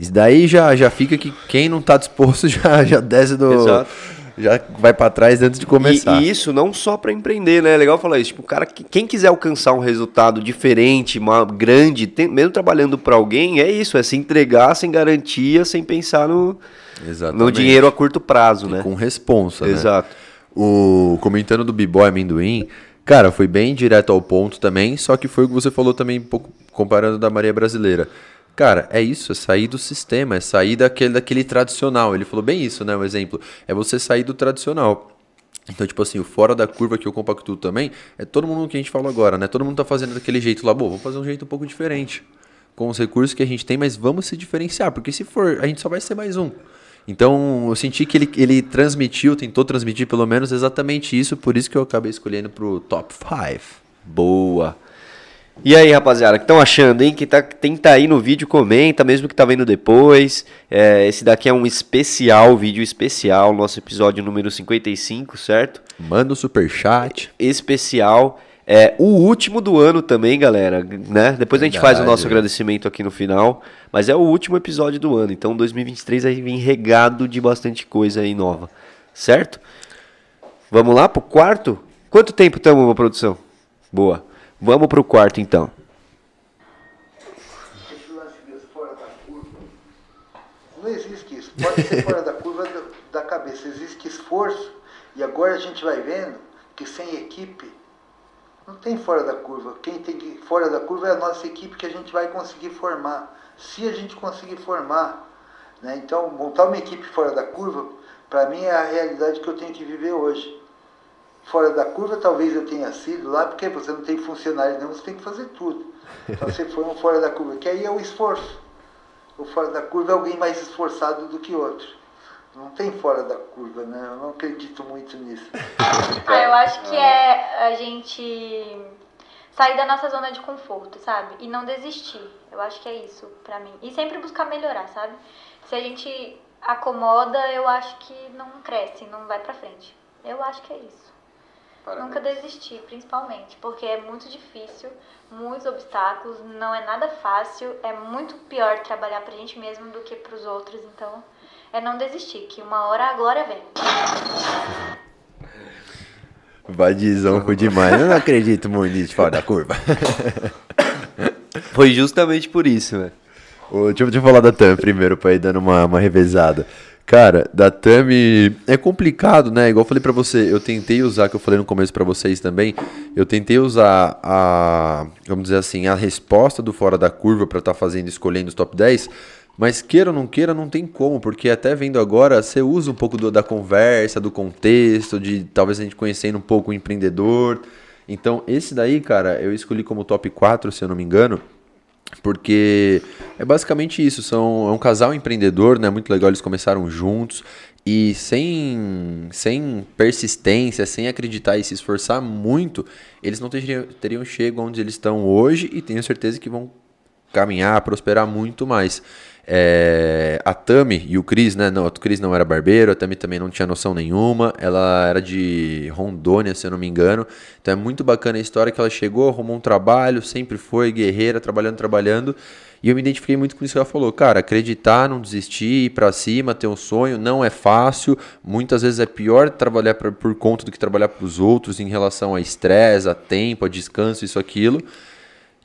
Isso daí já, já fica que quem não tá disposto já, já desce do. Exato. Já vai pra trás antes de começar. E, e isso não só para empreender, né? É legal falar isso. Tipo, o cara, que- quem quiser alcançar um resultado diferente, uma, grande, tem- mesmo trabalhando para alguém, é isso, é se entregar sem garantia, sem pensar no, Exatamente. no dinheiro a curto prazo, E né? com responsa, né? Exato. O comentando do B-Boy Amendoim, cara, foi bem direto ao ponto também, só que foi o que você falou também um pouco comparando da Maria Brasileira. Cara, é isso, é sair do sistema, é sair daquele, daquele tradicional. Ele falou bem isso, né? Um exemplo. É você sair do tradicional. Então, tipo assim, o fora da curva que eu compactuo também é todo mundo que a gente falou agora, né? Todo mundo tá fazendo daquele jeito lá, bom, vamos fazer um jeito um pouco diferente. Com os recursos que a gente tem, mas vamos se diferenciar, porque se for, a gente só vai ser mais um. Então, eu senti que ele, ele transmitiu, tentou transmitir pelo menos exatamente isso, por isso que eu acabei escolhendo pro top 5. Boa. E aí, rapaziada, que estão achando, hein? Quem tá, quem tá aí no vídeo, comenta, mesmo que tá vendo depois. É, esse daqui é um especial, vídeo especial, nosso episódio número 55, certo? Manda o superchat. Especial. É o último do ano também, galera, né? Depois a gente faz o nosso agradecimento aqui no final, mas é o último episódio do ano, então 2023 vai vir regado de bastante coisa aí nova, certo? Vamos lá pro quarto? Quanto tempo estamos produção? Boa. Vamos pro quarto então. Não existe isso. Pode ser fora da curva da cabeça. Existe esforço. E agora a gente vai vendo que sem equipe não tem fora da curva. Quem tem que fora da curva é a nossa equipe que a gente vai conseguir formar. Se a gente conseguir formar. Né? Então, montar uma equipe fora da curva, para mim é a realidade que eu tenho que viver hoje. Fora da curva, talvez eu tenha sido lá, porque você não tem funcionário nenhum, você tem que fazer tudo. Então você foi um fora da curva, que aí é o esforço. O fora da curva é alguém mais esforçado do que outro. Não tem fora da curva, né? Eu não acredito muito nisso. Ah, eu acho que é a gente sair da nossa zona de conforto, sabe? E não desistir. Eu acho que é isso pra mim. E sempre buscar melhorar, sabe? Se a gente acomoda, eu acho que não cresce, não vai pra frente. Eu acho que é isso. Nunca desistir, principalmente, porque é muito difícil, muitos obstáculos, não é nada fácil, é muito pior trabalhar pra gente mesmo do que pros outros, então é não desistir, que uma hora a glória vem. Vadizão foi demais. Eu não acredito muito nisso fora da curva. Foi justamente por isso, velho. Ô, Deixa, eu- deixa eu falar da Tami primeiro, pra ir dando uma, uma revezada. Cara, da Tami é complicado, né? Igual eu falei pra você, eu tentei usar, que eu falei no começo pra vocês também, eu tentei usar a, vamos dizer assim, a resposta do fora da curva pra estar fazendo, escolhendo os top 10, mas queira ou não queira, não tem como, porque até vendo agora, você usa um pouco do- da conversa, do contexto, de talvez a gente conhecendo um pouco o empreendedor. Então, esse daí, cara, eu escolhi como top 4, se eu não me engano, porque é basicamente isso, são, é um casal empreendedor, né? Muito legal, eles começaram juntos e sem, sem persistência, sem acreditar e se esforçar muito, eles não teriam, teriam chego onde eles estão hoje e tenho certeza que vão caminhar, prosperar muito mais. É, a Tami e o Cris, né? Não, o Cris não era barbeiro, a Tami também não tinha noção nenhuma. Ela era de Rondônia, se eu não me engano. Então é muito bacana a história que ela chegou, arrumou um trabalho, sempre foi guerreira, trabalhando, trabalhando. E eu me identifiquei muito com isso que ela falou. Cara, acreditar, não desistir, ir pra cima, ter um sonho, não é fácil. Muitas vezes é pior trabalhar pra, por conta do que trabalhar pros outros em relação a estresse, a tempo, a descanso, isso, aquilo.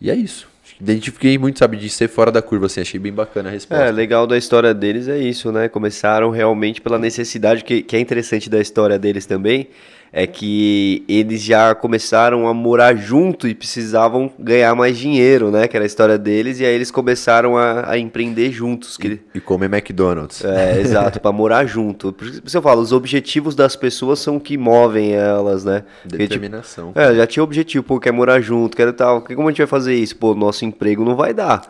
E é isso. Identifiquei muito, sabe, de ser fora da curva, assim, achei bem bacana a resposta. É, legal da história deles é isso, né? Começaram realmente pela necessidade, que, que é interessante da história deles também, é que eles já começaram a morar junto e precisavam ganhar mais dinheiro, né? Que era a história deles, e aí eles começaram a, a empreender juntos. Que... E comer McDonald's. É, exato, para morar junto. Por isso que eu falo, os objetivos das pessoas são o que movem elas, né? Porque, tipo, Determinação. é, já tinha objetivo, pô, quer morar junto, quero tal. Como a gente vai fazer isso? Pô, nosso emprego não vai dar.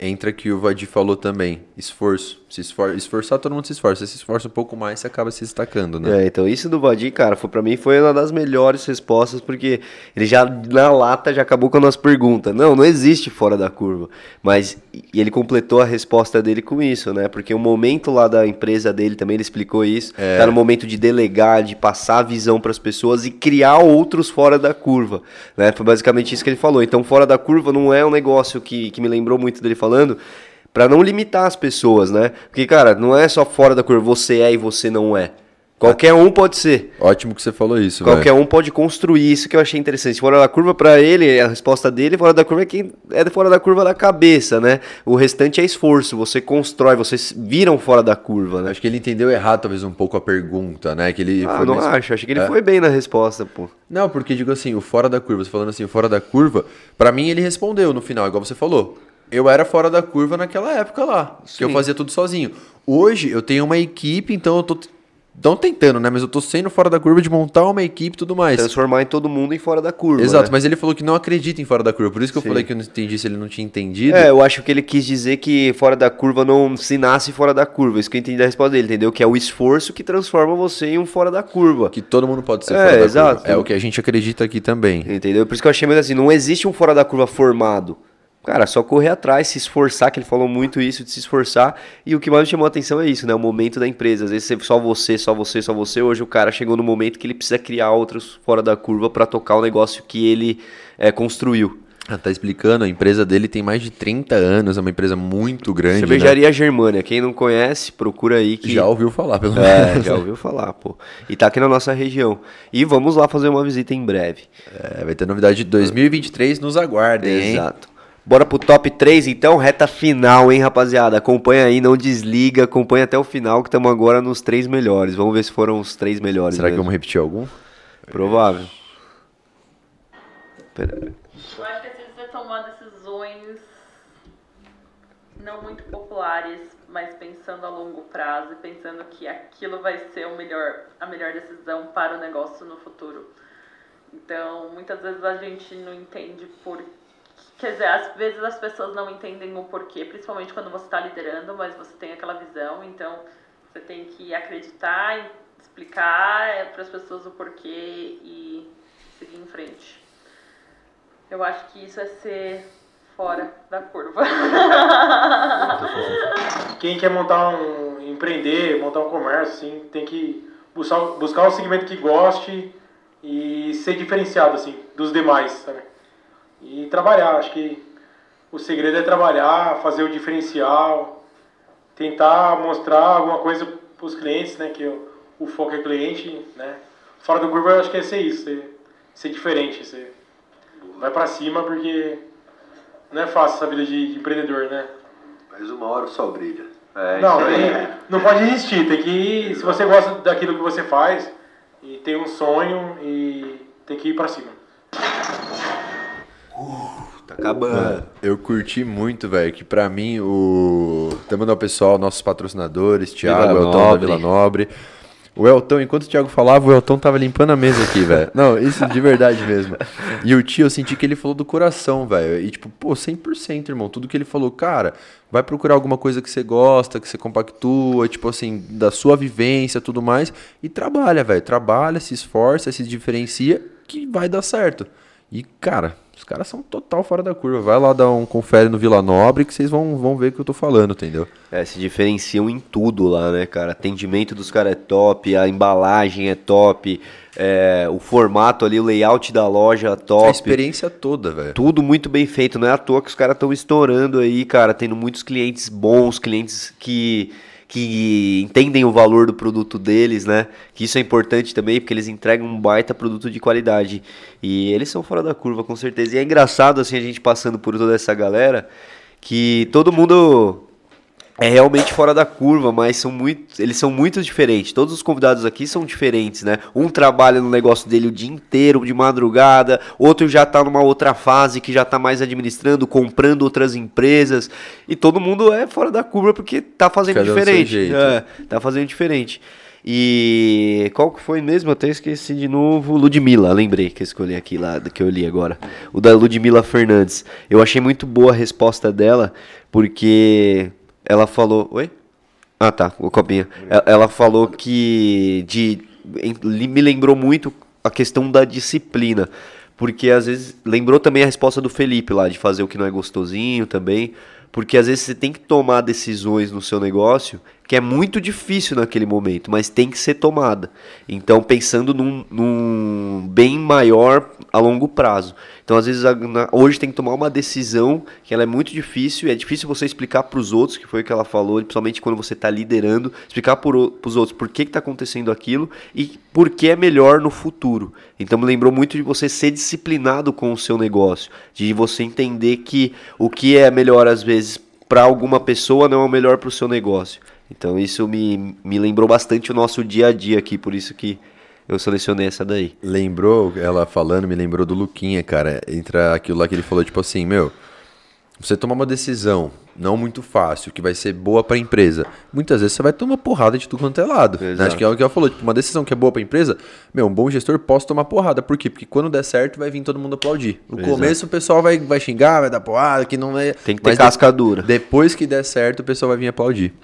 Entra que o Vadir falou também, esforço. Se esfor esforçar, todo mundo se esforça. Se esforça um pouco mais, você acaba se destacando, né? É, então isso do Vadir, cara, foi para mim foi uma das melhores respostas, porque ele já na lata já acabou com a nossa pergunta. Não, não existe fora da curva. Mas e ele completou a resposta dele com isso, né? Porque o momento lá da empresa dele também ele explicou isso. É. Tá no momento de delegar, de passar a visão para as pessoas e criar outros fora da curva, né? Foi basicamente isso que ele falou. Então, fora da curva não é um negócio que, que me lembrou muito dele falando, Pra não limitar as pessoas, né? Porque, cara, não é só fora da curva, você é e você não é. Qualquer um pode ser. Ótimo que você falou isso, Qualquer velho. um pode construir isso que eu achei interessante. Fora da curva pra ele, a resposta dele, fora da curva é quem é fora da curva da cabeça, né? O restante é esforço, você constrói, vocês viram fora da curva, né? Acho que ele entendeu errado, talvez, um pouco a pergunta, né? Que ele Ah, foi não nesse- acho, achei que ele É. foi bem na resposta, pô. Não, porque digo assim, o fora da curva, você falando assim, o fora da curva, pra mim ele respondeu no final, igual você falou. Eu era fora da curva naquela época lá, que eu Sim. fazia tudo sozinho. Hoje eu tenho uma equipe, então eu tô não tentando, né, mas eu tô sendo fora da curva de montar uma equipe e tudo mais. Transformar em todo mundo em fora da curva. Exato, né? mas ele falou que não acredita em fora da curva, por isso que eu Sim. falei que eu não entendi se ele não tinha entendido. É, eu acho que ele quis dizer que fora da curva não se nasce fora da curva. Isso que eu entendi da resposta dele, entendeu? Que é o esforço que transforma você em um fora da curva. Que todo mundo pode ser é, fora da exato. curva. É o que a gente acredita aqui também. Entendeu? Por isso que eu achei meio assim, não existe um fora da curva formado. Cara, só correr atrás, se esforçar, que ele falou muito isso, de se esforçar. E o que mais me chamou a atenção é isso, né? O momento da empresa. Às vezes só você, só você, só você. Hoje o cara chegou no momento que ele precisa criar outros fora da curva para tocar o negócio que ele é, construiu. Ah, tá explicando, a empresa dele tem mais de 30 anos, é uma empresa muito grande. Cervejaria né? Germânia, quem não conhece, procura aí que. Já ouviu falar, pelo é, menos. É, já ouviu falar, pô. E tá aqui na nossa região. E vamos lá fazer uma visita em breve. É, vai ter novidade de 2023, nos aguardem, hein? Exato. Bora pro top 3 então, reta final, hein, rapaziada? Acompanha aí, não desliga, acompanha até o final, que estamos agora nos três melhores. Vamos ver se foram os três melhores. Será mesmo. que vamos repetir algum? Provável. Pera tomar decisões não muito populares, mas pensando a longo prazo e pensando que aquilo vai ser o melhor, a melhor decisão para o negócio no futuro. Então, muitas vezes a gente não entende por Quer dizer, às vezes as pessoas não entendem o porquê, principalmente quando você está liderando, mas você tem aquela visão, então você tem que acreditar, explicar é, para as pessoas o porquê e seguir em frente. Eu acho que isso é ser fora da curva. Quem quer montar um. empreender, montar um comércio, assim, tem que buscar, buscar um segmento que goste e ser diferenciado, assim, dos demais, sabe? E trabalhar, acho que o segredo é trabalhar, fazer o diferencial, tentar mostrar alguma coisa para os clientes, né? Que o, o foco é cliente, né? Fora do curva, eu acho que é ser isso, ser, ser diferente, ser vai para cima porque não é fácil essa vida de, de empreendedor, né? Mas uma hora o sol brilha. É, não, não pode desistir, tem que se você gosta daquilo que você faz e tem um sonho e tem que ir para cima. Uh, tá acabando. eu curti muito, velho, que pra mim o. Tamo ao pessoal, nossos patrocinadores, Thiago, Elton da Vila Nobre. O Elton, enquanto o Thiago falava, o Elton tava limpando a mesa aqui, velho. Não, isso de verdade mesmo. E o tio, eu senti que ele falou do coração, velho. E tipo, pô, 100%, irmão. Tudo que ele falou, cara, vai procurar alguma coisa que você gosta, que você compactua, tipo assim, da sua vivência, tudo mais. E trabalha, velho. Trabalha, se esforça, se diferencia, que vai dar certo. E, cara, os caras são total fora da curva. Vai lá dar um confere no Vila Nobre que vocês vão, vão ver o que eu tô falando, entendeu? É, se diferenciam em tudo lá, né, cara? Atendimento dos caras é top, a embalagem é top, é, o formato ali, o layout da loja é top. A experiência toda, velho. Tudo muito bem feito. Não é à toa que os caras estão estourando aí, cara. Tendo muitos clientes bons, clientes que que entendem o valor do produto deles, né? Que isso é importante também, porque eles entregam um baita produto de qualidade. E eles são fora da curva, com certeza. E é engraçado, assim, a gente passando por toda essa galera, que todo mundo é realmente fora da curva, mas são muito, eles são muito diferentes. Todos os convidados aqui são diferentes, né? Um trabalha no negócio dele o dia inteiro, de madrugada, outro já está numa outra fase que já está mais administrando, comprando outras empresas, e todo mundo é fora da curva porque está fazendo Cada diferente. É, tá fazendo diferente. E qual que foi mesmo? Eu até esqueci de novo. Ludmilla, lembrei que eu escolhi aqui lá, que eu li agora. O da Ludmilla Fernandes. Eu achei muito boa a resposta dela, porque ela falou. Oi? Ah, tá, o copinha. Ela falou que de me lembrou muito a questão da disciplina, porque às vezes lembrou também a resposta do Felipe lá de fazer o que não é gostosinho também, porque às vezes você tem que tomar decisões no seu negócio que é muito difícil naquele momento, mas tem que ser tomada. Então, pensando num, num bem maior a longo prazo. Então, às vezes, hoje tem que tomar uma decisão que ela é muito difícil, e é difícil você explicar para os outros, que foi o que ela falou, principalmente quando você está liderando, explicar para os outros por que está acontecendo aquilo e por que é melhor no futuro. Então, me lembrou muito de você ser disciplinado com o seu negócio, de você entender que o que é melhor, às vezes, para alguma pessoa não é o melhor para o seu negócio. Então isso me, me lembrou bastante o nosso dia a dia aqui, por isso que eu selecionei essa daí. Lembrou, ela falando, me lembrou do Luquinha, cara. Entra aquilo lá que ele falou, tipo assim, meu, você tomar uma decisão não muito fácil, que vai ser boa para a empresa, muitas vezes você vai tomar porrada de tudo quanto é lado. Né? Acho que é o que ela falou, tipo, uma decisão que é boa para a empresa, meu, um bom gestor pode tomar porrada. Por quê? Porque quando der certo, vai vir todo mundo aplaudir. No Exato. começo o pessoal vai, vai xingar, vai dar porrada, que não é... Tem que ter casca dura. Depois que der certo, o pessoal vai vir aplaudir.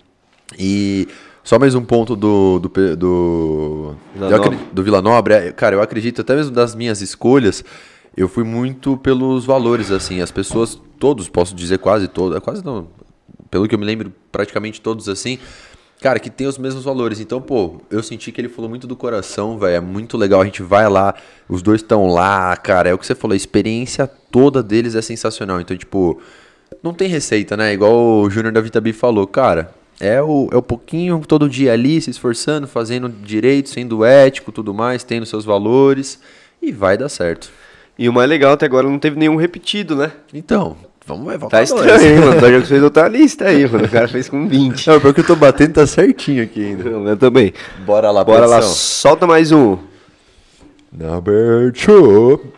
E só mais um ponto do, do, do, Vila, do, Nobre. do Vila Nobre. É, cara, eu acredito, até mesmo das minhas escolhas, eu fui muito pelos valores, assim. As pessoas, todos, posso dizer quase todos, quase não, pelo que eu me lembro, praticamente todos assim, cara, que tem os mesmos valores. Então, pô, eu senti que ele falou muito do coração, velho. É muito legal. A gente vai lá, os dois estão lá, cara. É o que você falou, a experiência toda deles é sensacional. Então, tipo, não tem receita, né? Igual o Júnior da Vitabi falou, cara. É o, é o pouquinho todo dia ali, se esforçando, fazendo direito, sendo ético, tudo mais, tendo seus valores e vai dar certo. E o mais legal até agora não teve nenhum repetido, né? Então, vamos ver, Tá estranho, hein, mano? O Jorge fez outra lista aí, mano. O cara fez com 20. Não, porque eu tô batendo, tá certinho aqui ainda. Eu também. Bora lá, Bora lá, solta mais um. Number two.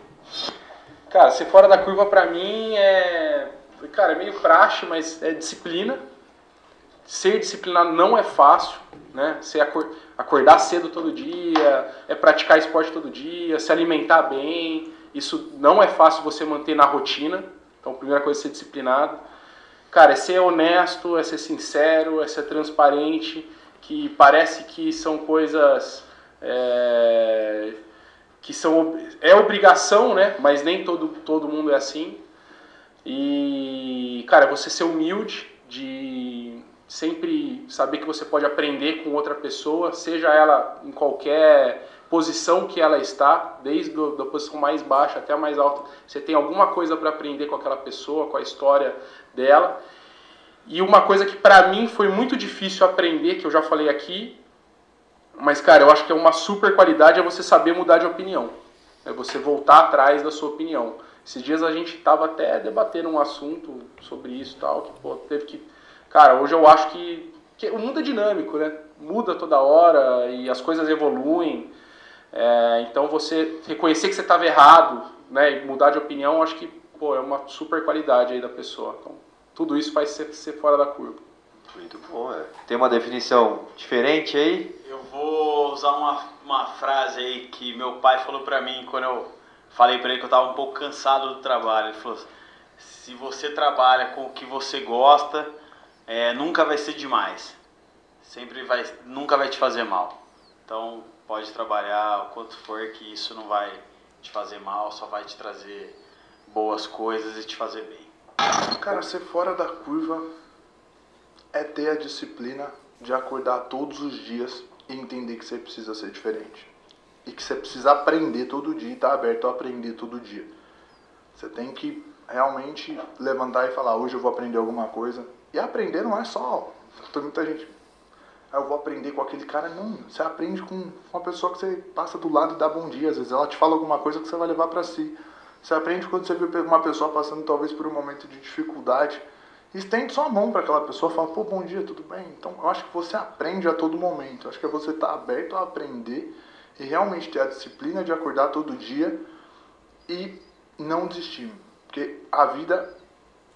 Cara, ser fora da curva pra mim é. Cara, é meio praxe, mas é disciplina. Ser disciplinado não é fácil, né? Você acor- acordar cedo todo dia, é praticar esporte todo dia, se alimentar bem. Isso não é fácil você manter na rotina. Então, a primeira coisa é ser disciplinado. Cara, é ser honesto, é ser sincero, é ser transparente, que parece que são coisas é, que são é obrigação, né? Mas nem todo todo mundo é assim. E cara, você ser humilde, de sempre saber que você pode aprender com outra pessoa, seja ela em qualquer posição que ela está, desde da posição mais baixa até a mais alta, você tem alguma coisa para aprender com aquela pessoa, com a história dela. E uma coisa que pra mim foi muito difícil aprender, que eu já falei aqui, mas cara, eu acho que é uma super qualidade é você saber mudar de opinião. É você voltar atrás da sua opinião. Esses dias a gente tava até debatendo um assunto sobre isso tal, que pô, teve que. Cara, hoje eu acho que, que o mundo é dinâmico, né? Muda toda hora e as coisas evoluem. É, então você reconhecer que você estava errado, né? E mudar de opinião, acho que pô, é uma super qualidade aí da pessoa. Então, tudo isso faz ser, ser fora da curva. Muito bom, é. Tem uma definição diferente aí? Eu vou usar uma, uma frase aí que meu pai falou pra mim quando eu falei pra ele que eu tava um pouco cansado do trabalho. Ele falou: se você trabalha com o que você gosta, é, nunca vai ser demais. Sempre vai, nunca vai te fazer mal. Então pode trabalhar o quanto for que isso não vai te fazer mal, só vai te trazer boas coisas e te fazer bem. Cara, ser fora da curva é ter a disciplina de acordar todos os dias e entender que você precisa ser diferente. E que você precisa aprender todo dia e estar aberto a aprender todo dia. Você tem que realmente levantar e falar, hoje eu vou aprender alguma coisa. E aprender não é só. Tem muita gente. "Ah, eu vou aprender com aquele cara. Não, você aprende com uma pessoa que você passa do lado e dá bom dia. Às vezes ela te fala alguma coisa que você vai levar para si. Você aprende quando você vê uma pessoa passando talvez por um momento de dificuldade. Estende sua mão para aquela pessoa fala, pô, bom dia, tudo bem? Então, eu acho que você aprende a todo momento. Eu acho que é você estar aberto a aprender e realmente ter a disciplina de acordar todo dia e não desistir. Porque a vida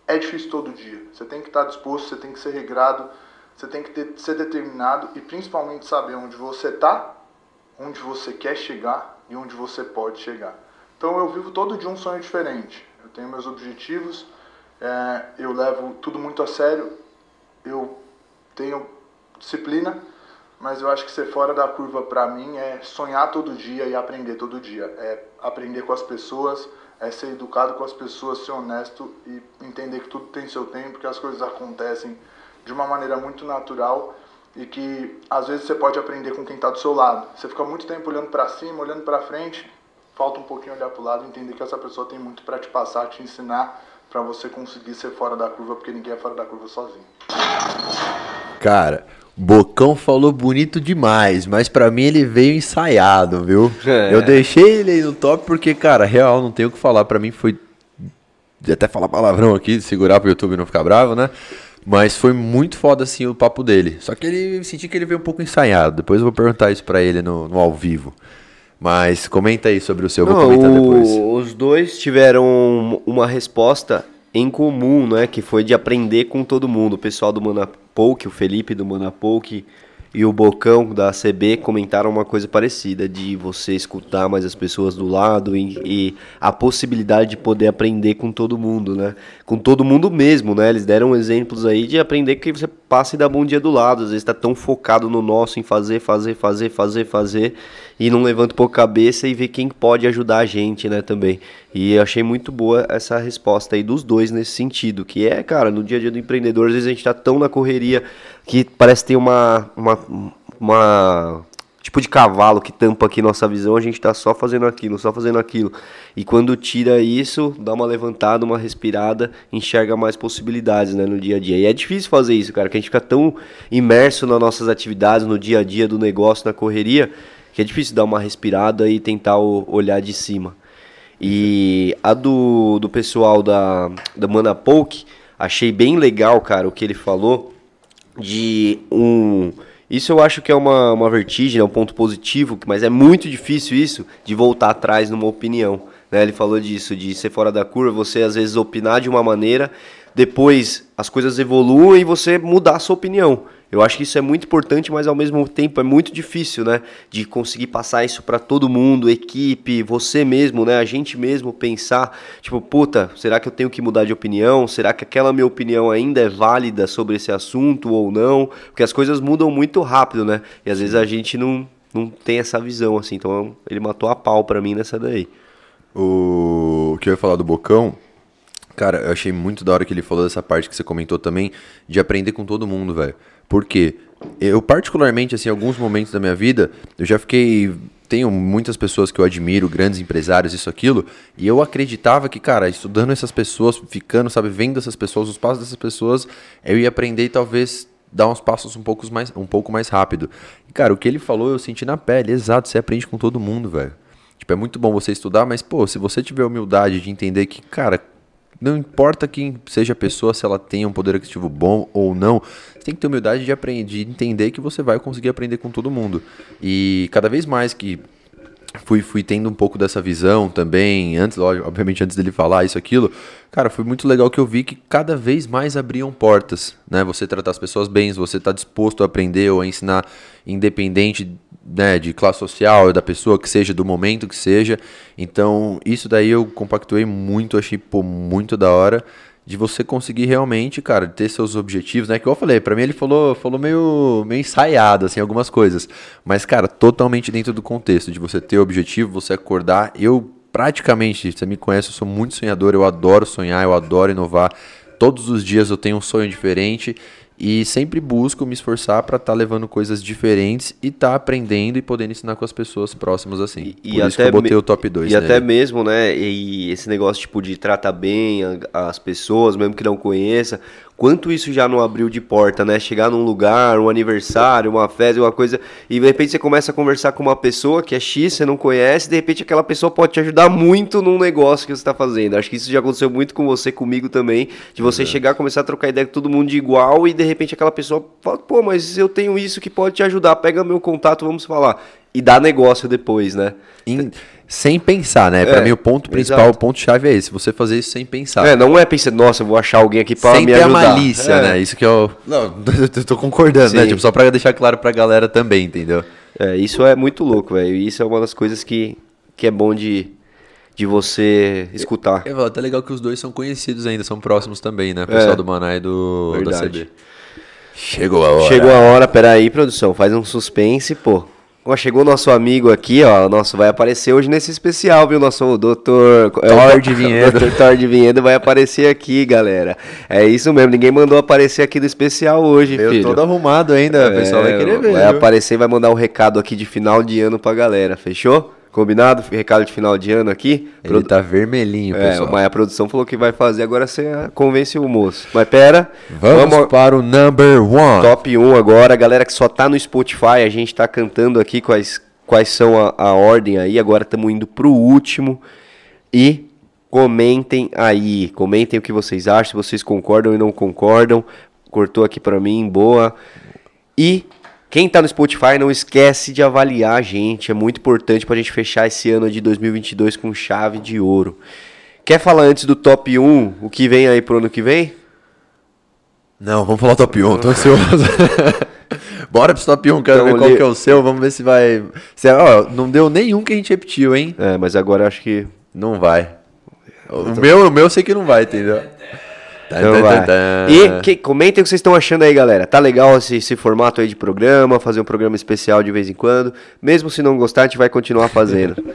é difícil todo dia. Você tem que estar disposto, você tem que ser regrado, você tem que ter- ser determinado e principalmente saber onde você está, onde você quer chegar e onde você pode chegar. Então eu vivo todo dia um sonho diferente. Eu tenho meus objetivos, é, eu levo tudo muito a sério, eu tenho disciplina, mas eu acho que ser fora da curva para mim é sonhar todo dia e aprender todo dia. É aprender com as pessoas, é ser educado com as pessoas, ser honesto e entender que tudo tem seu tempo, que as coisas acontecem de uma maneira muito natural e que às vezes você pode aprender com quem está do seu lado. Você fica muito tempo olhando para cima, olhando para frente, falta um pouquinho olhar para o lado entender que essa pessoa tem muito para te passar, te ensinar, para você conseguir ser fora da curva, porque ninguém é fora da curva sozinho. Cara, Bocão falou bonito demais, mas pra mim ele veio ensaiado, viu? É. Eu deixei ele aí no top porque, cara, real, não tenho o que falar. Pra mim foi. Até falar palavrão aqui, segurar pro YouTube não ficar bravo, né? Mas foi muito foda assim o papo dele. Só que ele senti que ele veio um pouco ensaiado. Depois eu vou perguntar isso pra ele no, no ao vivo. Mas comenta aí sobre o seu, eu vou comentar o- depois. Os dois tiveram uma resposta em comum, né? Que foi de aprender com todo mundo. O pessoal do Manapoke, o Felipe do Manapoke, e o Bocão da ACB comentaram uma coisa parecida, de você escutar mais as pessoas do lado e, e, a possibilidade de poder aprender com todo mundo, né? Com todo mundo mesmo, né? Eles deram exemplos aí de aprender que você passa e dá bom dia do lado, às vezes está tão focado no nosso em fazer, fazer, fazer, fazer, fazer e não levanta um a cabeça e vê quem pode ajudar a gente, né, também. E eu achei muito boa essa resposta aí dos dois nesse sentido, que é, cara, no dia a dia do empreendedor, às vezes a gente tá tão na correria que parece ter uma, uma, uma tipo de cavalo que tampa aqui nossa visão, a gente tá só fazendo aquilo, só fazendo aquilo. E quando tira isso, dá uma levantada, uma respirada, enxerga mais possibilidades, né, no dia a dia. E é difícil fazer isso, cara, que a gente fica tão imerso nas nossas atividades, no dia a dia do negócio, na correria, que é difícil dar uma respirada e tentar olhar de cima. E a do, do pessoal da, da Mana Poke, achei bem legal, cara, o que ele falou de um. Isso eu acho que é uma, uma vertigem, é um ponto positivo, mas é muito difícil isso de voltar atrás numa opinião. Né? Ele falou disso, de ser fora da curva, você às vezes opinar de uma maneira, depois as coisas evoluem e você mudar a sua opinião. Eu acho que isso é muito importante, mas ao mesmo tempo é muito difícil, né? De conseguir passar isso para todo mundo, equipe, você mesmo, né? A gente mesmo pensar, tipo, puta, será que eu tenho que mudar de opinião? Será que aquela minha opinião ainda é válida sobre esse assunto ou não? Porque as coisas mudam muito rápido, né? E às vezes a gente não, não tem essa visão, assim. Então ele matou a pau para mim nessa daí. O que eu ia falar do Bocão, cara, eu achei muito da hora que ele falou dessa parte que você comentou também, de aprender com todo mundo, velho. Porque eu, particularmente, assim, em alguns momentos da minha vida, eu já fiquei. Tenho muitas pessoas que eu admiro, grandes empresários, isso, aquilo, e eu acreditava que, cara, estudando essas pessoas, ficando, sabe, vendo essas pessoas, os passos dessas pessoas, eu ia aprender e talvez dar uns passos um pouco mais, um pouco mais rápido. E, cara, o que ele falou eu senti na pele, exato, você aprende com todo mundo, velho. Tipo, é muito bom você estudar, mas, pô, se você tiver humildade de entender que, cara, não importa quem seja a pessoa, se ela tem um poder aquisitivo bom ou não, você tem que ter humildade de aprender, de entender que você vai conseguir aprender com todo mundo. E cada vez mais que fui, fui tendo um pouco dessa visão também, antes, obviamente antes dele falar isso, aquilo, cara, foi muito legal que eu vi que cada vez mais abriam portas, né? Você tratar as pessoas bem, você está disposto a aprender ou a ensinar independente né, de classe social, da pessoa que seja, do momento que seja. Então, isso daí eu compactuei muito, achei pô, muito da hora de você conseguir realmente, cara, ter seus objetivos, né? Que eu falei, para mim ele falou, falou meio, meio ensaiado, assim, algumas coisas. Mas, cara, totalmente dentro do contexto de você ter objetivo, você acordar. Eu, praticamente, você me conhece, eu sou muito sonhador, eu adoro sonhar, eu adoro inovar. Todos os dias eu tenho um sonho diferente e sempre busco me esforçar para estar tá levando coisas diferentes e estar tá aprendendo e podendo ensinar com as pessoas próximas assim. E, Por isso que eu botei o top 2 E nele. até mesmo, né, e esse negócio tipo de tratar bem as pessoas, mesmo que não conheça, Quanto isso já não abriu de porta, né? Chegar num lugar, um aniversário, uma festa, uma coisa, e de repente você começa a conversar com uma pessoa que é X, você não conhece, de repente aquela pessoa pode te ajudar muito num negócio que você está fazendo. Acho que isso já aconteceu muito com você, comigo também, de você é. chegar, começar a trocar ideia com todo mundo de igual e de repente aquela pessoa fala, pô, mas eu tenho isso que pode te ajudar, pega meu contato, vamos falar. E dá negócio depois, né? In sem pensar, né? É, para mim o ponto principal, exato. o ponto chave é esse, você fazer isso sem pensar. É, não é pensar, nossa, eu vou achar alguém aqui para me ajudar. Sem ter a malícia, é. né? Isso que eu Não, eu tô concordando, né? Sim. né? Tipo, só para deixar claro pra galera também, entendeu? É, isso é muito louco, velho. Isso é uma das coisas que que é bom de de você escutar. É, é até legal que os dois são conhecidos ainda, são próximos também, né? O pessoal é. do Maná e do Verdade. da CB. Chegou a hora. Chegou a hora, peraí, produção, faz um suspense, pô. Ó, chegou o nosso amigo aqui, ó. Nosso vai aparecer hoje nesse especial, viu? Nosso doutor Thor de Vinhedo. Doutor Thor de Vinhedo vai aparecer aqui, galera. É isso mesmo, ninguém mandou aparecer aqui no especial hoje, Eu filho. todo arrumado ainda, o pessoal vai querer ver. Vai viu? aparecer e vai mandar um recado aqui de final de ano pra galera, fechou? Combinado? Recado de final de ano aqui. Ele Produ... tá vermelhinho, é, pessoal. Mas a produção falou que vai fazer, agora você convence o moço. Mas pera. Vamos, vamos para o number one. Top 1 agora. Galera que só tá no Spotify, a gente tá cantando aqui quais, quais são a, a ordem aí. Agora estamos indo pro último. E comentem aí. Comentem o que vocês acham, se vocês concordam e não concordam. Cortou aqui para mim, boa. E quem está no Spotify, não esquece de avaliar a gente. É muito importante para a gente fechar esse ano de 2022 com chave de ouro. Quer falar antes do top 1, o que vem aí pro ano que vem? Não, vamos falar top 1, tô ansioso. Bora pro top 1, quero Então, ver qual li- que é o seu, vamos ver se vai... Se, ó, não deu nenhum que a gente repetiu, hein? É, mas agora acho que... Não vai. O meu, o meu eu sei que não vai, entendeu? Tá, Então tá, tá. E que- comentem o que vocês estão achando aí, galera. Tá legal esse, esse formato aí de programa, fazer um programa especial de vez em quando. Mesmo se não gostar, a gente vai continuar fazendo.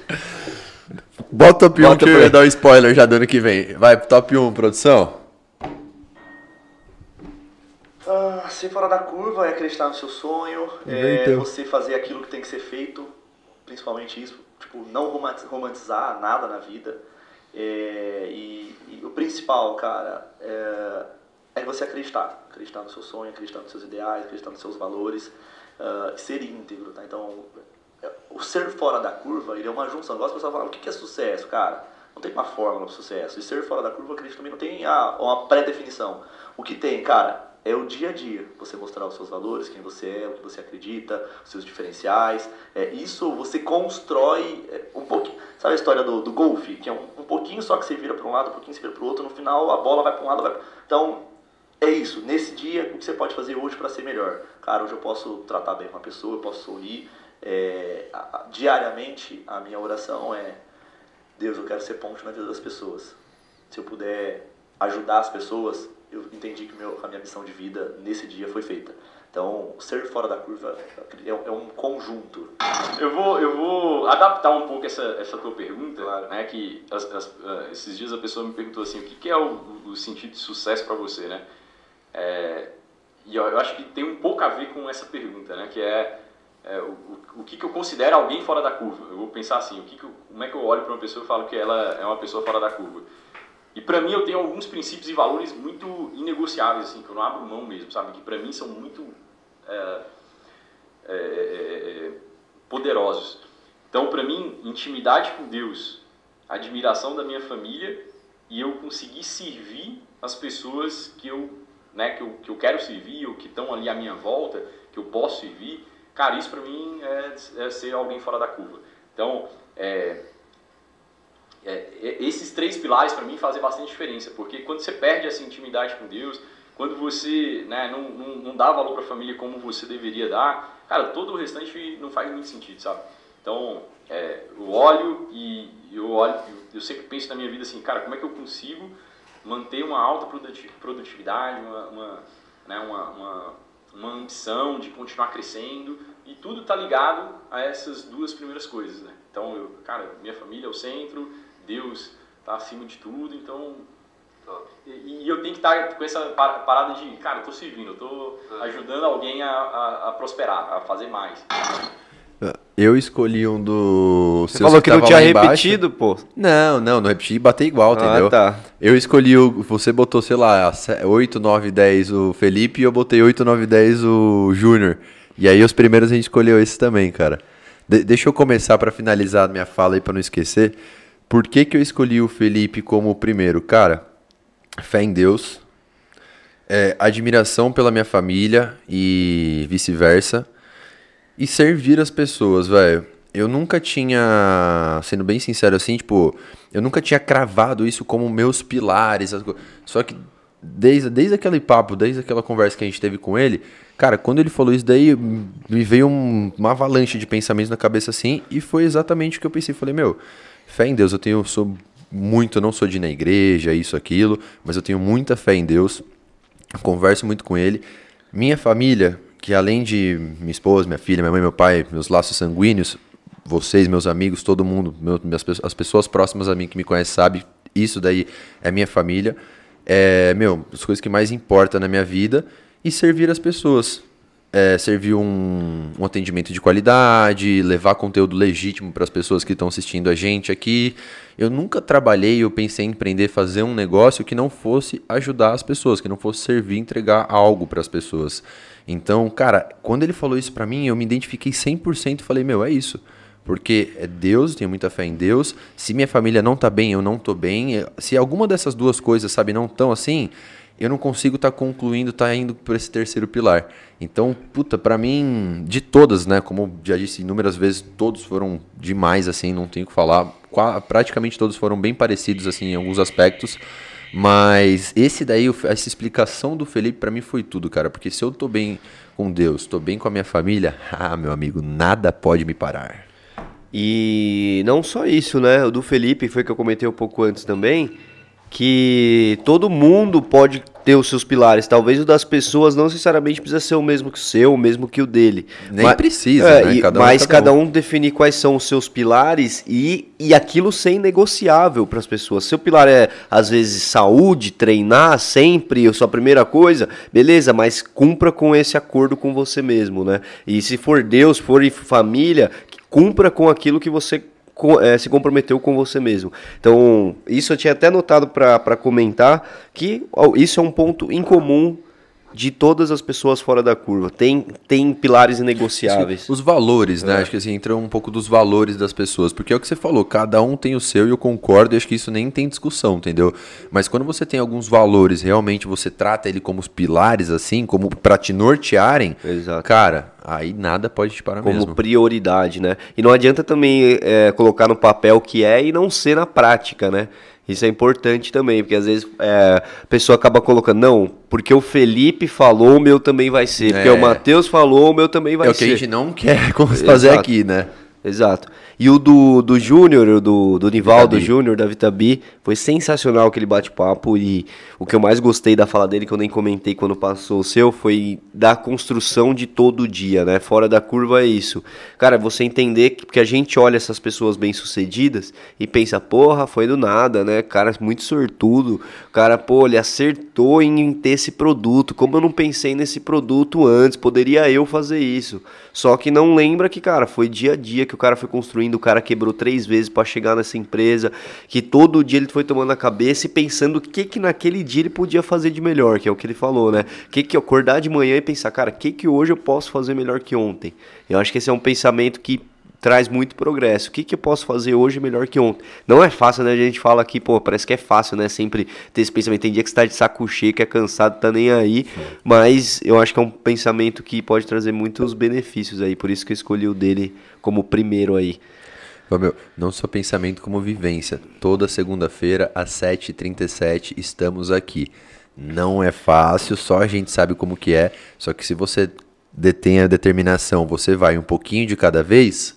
Bota o top 1 Bota que eu ia dar um spoiler já do ano que vem. Vai pro top 1, produção. Ah, ser fora da curva é acreditar no seu sonho, é Inverteu. você fazer aquilo que tem que ser feito, principalmente isso, tipo, não romanti- romantizar nada na vida. É, e, e o principal, cara, é, é você acreditar. Acreditar no seu sonho, acreditar nos seus ideais, acreditar nos seus valores, e ser íntegro, tá? Então, é, o ser fora da curva, ele é uma junção. Igual as pessoas falam, o que é sucesso, cara? Não tem uma fórmula para sucesso. E ser fora da curva, eu acredito também não tem a, uma pré-definição. O que tem, cara, é o dia a dia. Você mostrar os seus valores, quem você é, o que você acredita, os seus diferenciais. É, isso você constrói é, um pouquinho. Sabe a história do, do golfe? Que é um, um pouquinho só que você vira para um lado, um pouquinho você vira para o outro. No final, a bola vai para um lado, vai pra... Então, é isso. Nesse dia, o que você pode fazer hoje para ser melhor? Cara, hoje eu posso tratar bem uma pessoa, eu posso sorrir. É, diariamente, a minha oração é: Deus, eu quero ser ponte na vida das pessoas. Se eu puder ajudar as pessoas, eu entendi que meu, a minha missão de vida nesse dia foi feita. Então, ser fora da curva é, é um conjunto. Eu vou, eu vou adaptar um pouco essa, essa tua pergunta, né? Que as- as- ah, esses dias a pessoa me perguntou assim, o que, que é o, o sentido de sucesso para você, né? É, e eu, eu acho que tem um pouco a ver com essa pergunta, né? Que é, é, o, o, o que, que eu considero alguém fora da curva. Eu vou pensar assim, o que que eu- como é que eu olho para uma pessoa e falo que ela é uma pessoa fora da curva? E para mim eu tenho alguns princípios e valores muito inegociáveis, assim, que eu não abro mão mesmo, sabe? Que para mim são muito é, é, é, é, poderosos. Então, para mim, intimidade com Deus, admiração da minha família e eu conseguir servir as pessoas que eu, né, que eu, que eu quero servir ou que estão ali à minha volta, que eu posso servir, cara, isso para mim é, é ser alguém fora da curva. Então, é, é, é, esses três pilares para mim fazem bastante diferença, porque quando você perde essa intimidade com Deus, quando você né, não, não, não dá valor para a família como você deveria dar, cara, todo o restante não faz muito sentido, sabe? Então, é, eu olho e eu olho, eu, sempre penso na minha vida assim, cara, como é que eu consigo manter uma alta produti- produtividade, uma, uma, né, uma, uma, uma ambição de continuar crescendo e tudo tá ligado a essas duas primeiras coisas, né? Então, eu, cara, minha família é o centro, Deus tá acima de tudo, então e, e eu tenho que estar com essa pa- parada de, cara, eu tô servindo, eu tô ajudando alguém a, a, a prosperar, a fazer mais. Eu escolhi um do. Você falou que não tava tinha embaixo. repetido, pô. Não, não, não repeti, bater igual, Ah, entendeu? tá. Eu escolhi o. Você botou, sei lá, 8, 9, 10 o Felipe e eu botei 8, 9, 10 o Júnior. E aí os primeiros a gente escolheu esse também, cara. De- deixa eu começar pra finalizar a minha fala aí pra não esquecer. Por que, que eu escolhi o Felipe como o primeiro? Cara, fé em Deus, é, admiração pela minha família e vice-versa. E servir as pessoas, velho. Eu nunca tinha, sendo bem sincero assim, tipo, eu nunca tinha cravado isso como meus pilares. Só que desde, desde aquele papo, desde aquela conversa que a gente teve com ele, cara, quando ele falou isso daí, me veio um- uma avalanche de pensamentos na cabeça assim, e foi exatamente o que eu pensei. Falei, meu, fé em Deus, eu tenho, sou muito, eu não sou de ir na igreja, isso, aquilo, mas eu tenho muita fé em Deus converso muito com ele. Minha família, que além de minha esposa, minha filha, minha mãe, meu pai, meus laços sanguíneos, vocês, meus amigos, todo mundo, meu- minhas, as pessoas próximas a mim que me conhecem sabem, isso daí é minha família. É, meu, as coisas que mais importam na minha vida e servir as pessoas. É, servir um, um atendimento de qualidade, levar conteúdo legítimo para as pessoas que estão assistindo a gente aqui. Eu nunca trabalhei, eu pensei em empreender, fazer um negócio que não fosse ajudar as pessoas, que não fosse servir, entregar algo para as pessoas. Então, cara, quando ele falou isso para mim, eu me identifiquei 100% e falei, meu, é isso. Porque é Deus, eu tenho muita fé em Deus. Se minha família não tá bem, eu não tô bem. Se alguma dessas duas coisas, sabe, não tão assim, eu não consigo estar concluindo, tá indo por esse terceiro pilar. Então, puta, pra mim, de todas, né, como já disse inúmeras vezes, todos foram demais, assim, não tenho o que falar. Qua- praticamente todos foram bem parecidos, assim, em alguns aspectos. Mas esse daí, essa explicação do Felipe pra mim foi tudo, cara. Porque se eu tô bem com Deus, tô bem com a minha família, ah, meu amigo, nada pode me parar. E não só isso, né? O do Felipe foi que eu comentei um pouco antes também, que todo mundo pode ter os seus pilares. Talvez o das pessoas não necessariamente precisa ser o mesmo que o seu, o mesmo que o dele. Nem precisa, é, né? Cada um é mas cada cada um definir quais são os seus pilares e, e aquilo ser negociável para as pessoas. Seu pilar é, às vezes, saúde, treinar sempre, a sua primeira coisa, beleza, mas cumpra com esse acordo com você mesmo, né? E se for Deus, for família, cumpra com aquilo que você se comprometeu com você mesmo. Então, isso eu tinha até notado para comentar que isso é um ponto incomum de todas as pessoas fora da curva. Tem, tem pilares inegociáveis. Os valores, né? É. Acho que assim, entra um pouco dos valores das pessoas. Porque é o que você falou, cada um tem o seu e eu concordo, e acho que isso nem tem discussão, entendeu? Mas quando você tem alguns valores, realmente você trata ele como os pilares, assim, como pra te nortearem, cara, aí nada pode te parar como mesmo. prioridade, né? E não adianta também é, colocar no papel o que é e não ser na prática, né? Isso é importante também, porque às vezes é, a pessoa acaba colocando, não, porque o Felipe falou, o meu também vai ser. Porque É. o Matheus falou, o meu também vai É o que ser. a gente não quer fazer Exato. aqui, né? Exato. E o do, do Júnior, o do, do Nivaldo. Júnior, da Vitabi, foi sensacional aquele bate-papo. E o que eu mais gostei da fala dele, que eu nem comentei quando passou o seu, foi da construção de todo dia, né? Fora da curva é isso. Cara, você entender que porque a gente olha essas pessoas bem-sucedidas e pensa, porra, foi do nada, né? Cara, muito sortudo. Cara, pô, ele acertou em ter esse produto. Como eu não pensei nesse produto antes? Poderia eu fazer isso. Só que não lembra que, cara, foi dia a dia que o cara foi construindo, o cara quebrou três vezes para chegar nessa empresa, que todo dia ele foi tomando a cabeça e pensando o que que naquele dia ele podia fazer de melhor, que é o que ele falou, né? O que que acordar de manhã e pensar, cara, o que que hoje eu posso fazer melhor que ontem? Eu acho que esse é um pensamento que traz muito progresso. O que, que eu posso fazer hoje melhor que ontem? Não é fácil, né? A gente fala aqui, pô, parece que é fácil, né? Sempre ter esse pensamento. Tem dia que você tá de saco cheio, que é cansado, tá nem aí. Mas eu acho que é um pensamento que pode trazer muitos benefícios aí. Por isso que eu escolhi o dele como primeiro aí. Meu, não só pensamento como vivência. Toda segunda-feira, às 7h37, estamos aqui. Não é fácil, só a gente sabe como que é. Só que se você detém a determinação, você vai um pouquinho de cada vez,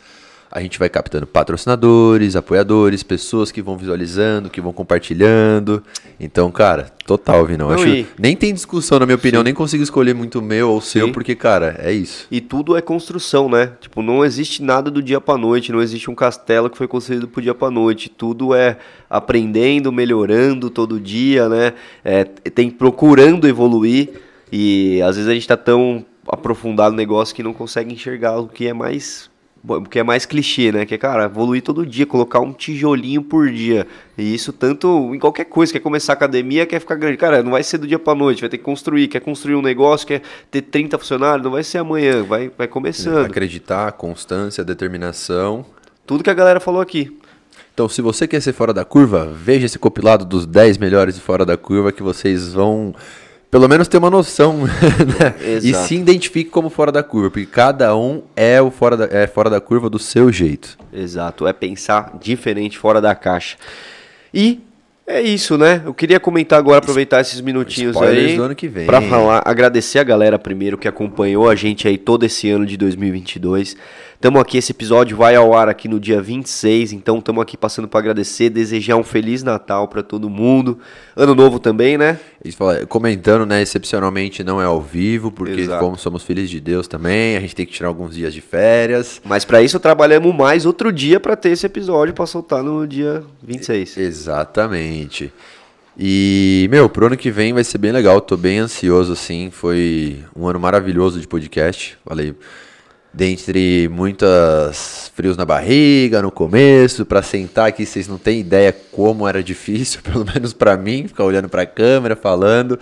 a gente vai captando patrocinadores, apoiadores, pessoas que vão visualizando, que vão compartilhando. Então, cara, total, Vinão. Não, Acho, e- nem tem discussão, na minha opinião, Sim. nem consigo escolher muito o meu ou o seu, Sim. porque, cara, é isso. E tudo é construção, né? Tipo, não existe nada do dia pra noite, não existe um castelo que foi construído pro dia pra noite. Tudo é aprendendo, melhorando todo dia, né? É, tem procurando evoluir e às vezes a gente tá tão aprofundado no negócio que não consegue enxergar o que é mais que é mais clichê, né? Que é, cara, evoluir todo dia, colocar um tijolinho por dia. E isso tanto em qualquer coisa, quer começar a academia, quer ficar grande. Cara, não vai ser do dia pra noite, vai ter que construir, quer construir um negócio, quer ter 30 funcionários, não vai ser amanhã, vai, vai começando. Acreditar, constância, determinação. Tudo que a galera falou aqui. Então, se você quer ser fora da curva, veja esse compilado dos 10 melhores de fora da curva que vocês vão pelo menos ter uma noção né? e se identifique como fora da curva, porque cada um é o fora da, é fora da curva do seu jeito. Exato, é pensar diferente, fora da caixa. E é isso, né? Eu queria comentar agora, aproveitar esses minutinhos Spoilers aí do ano que vem. para falar, agradecer a galera primeiro que acompanhou a gente aí todo esse ano de 2022. Tamo aqui, esse episódio vai ao ar aqui no dia 26, então tamo aqui passando para agradecer, desejar um feliz Natal para todo mundo. Ano novo também, né? Falam, comentando, né, excepcionalmente não é ao vivo, porque Exato. como somos filhos de Deus também, a gente tem que tirar alguns dias de férias. Mas para isso trabalhamos mais outro dia para ter esse episódio para soltar no dia 26. Exatamente. E, meu, pro ano que vem vai ser bem legal. Tô bem ansioso, assim. Foi um ano maravilhoso de podcast. Falei, dentre muitas frios na barriga no começo, pra sentar aqui, vocês não têm ideia como era difícil, pelo menos pra mim, ficar olhando pra câmera, falando.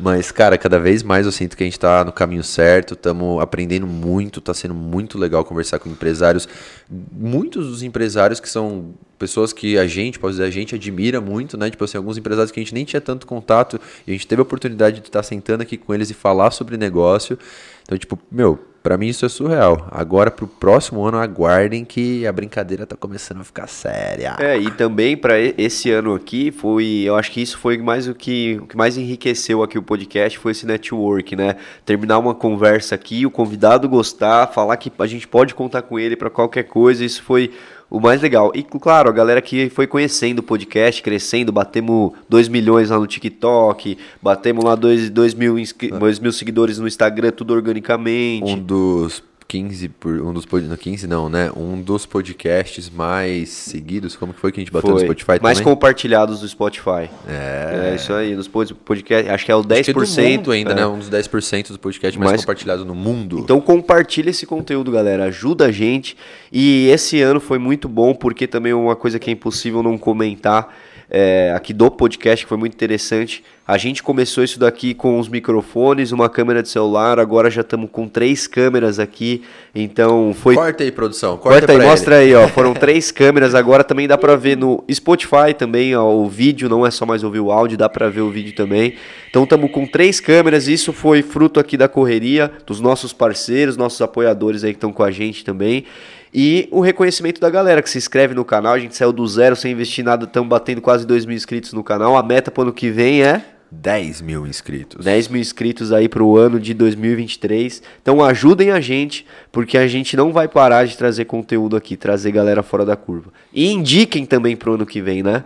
Mas, cara, cada vez mais eu sinto que a gente tá no caminho certo, estamos aprendendo muito, tá sendo muito legal conversar com empresários. Muitos dos empresários que são pessoas que a gente, pode dizer, a gente admira muito, né? Tipo assim, alguns empresários que a gente nem tinha tanto contato e a gente teve a oportunidade de estar sentando aqui com eles e falar sobre negócio. Então, tipo, meu, Pra mim isso é surreal. Agora pro próximo ano aguardem que a brincadeira tá começando a ficar séria. É, e também para esse ano aqui foi, eu acho que isso foi mais o que, o que mais enriqueceu aqui o podcast foi esse network, né? Terminar uma conversa aqui, o convidado gostar, falar que a gente pode contar com ele para qualquer coisa, isso foi o mais legal. E claro, a galera que foi conhecendo o podcast, crescendo, batemos 2 milhões lá no TikTok, batemos lá 2 mil, dois mil seguidores no Instagram, tudo organicamente. Um dos 15 por um dos não, 15 não, né? Um dos podcasts mais seguidos, como que foi que a gente bateu no Foi. Spotify Mais também? compartilhados do Spotify. É. É isso aí, nos pod- podcast, acho que é o 10%. Acho que do mundo ainda, é. né? Um dos 10% do podcast mais Mas- compartilhado no mundo. Então compartilha esse conteúdo, galera. Ajuda a gente. E esse ano foi muito bom, porque também uma coisa que é impossível não comentar é, aqui do podcast, que foi muito interessante. A gente começou isso daqui com os microfones, uma câmera de celular, agora já estamos com três câmeras aqui. Então foi. Corta aí, produção. Corta, Corta aí, mostra ele. aí, ó. Foram três câmeras, agora também dá pra ver no Spotify também, ó, o vídeo, não é só mais ouvir o áudio, dá pra ver o vídeo também. Então estamos com três câmeras, isso foi fruto aqui da correria, dos nossos parceiros, nossos apoiadores aí que estão com a gente também. E o reconhecimento da galera que se inscreve no canal, a gente saiu do zero sem investir nada, estamos batendo quase 2 mil inscritos no canal. A meta para o ano que vem é 10 mil inscritos. 10 mil inscritos aí para o ano de 2023. Então ajudem a gente, porque a gente não vai parar de trazer conteúdo aqui, trazer galera fora da curva. E indiquem também para o ano que vem, né?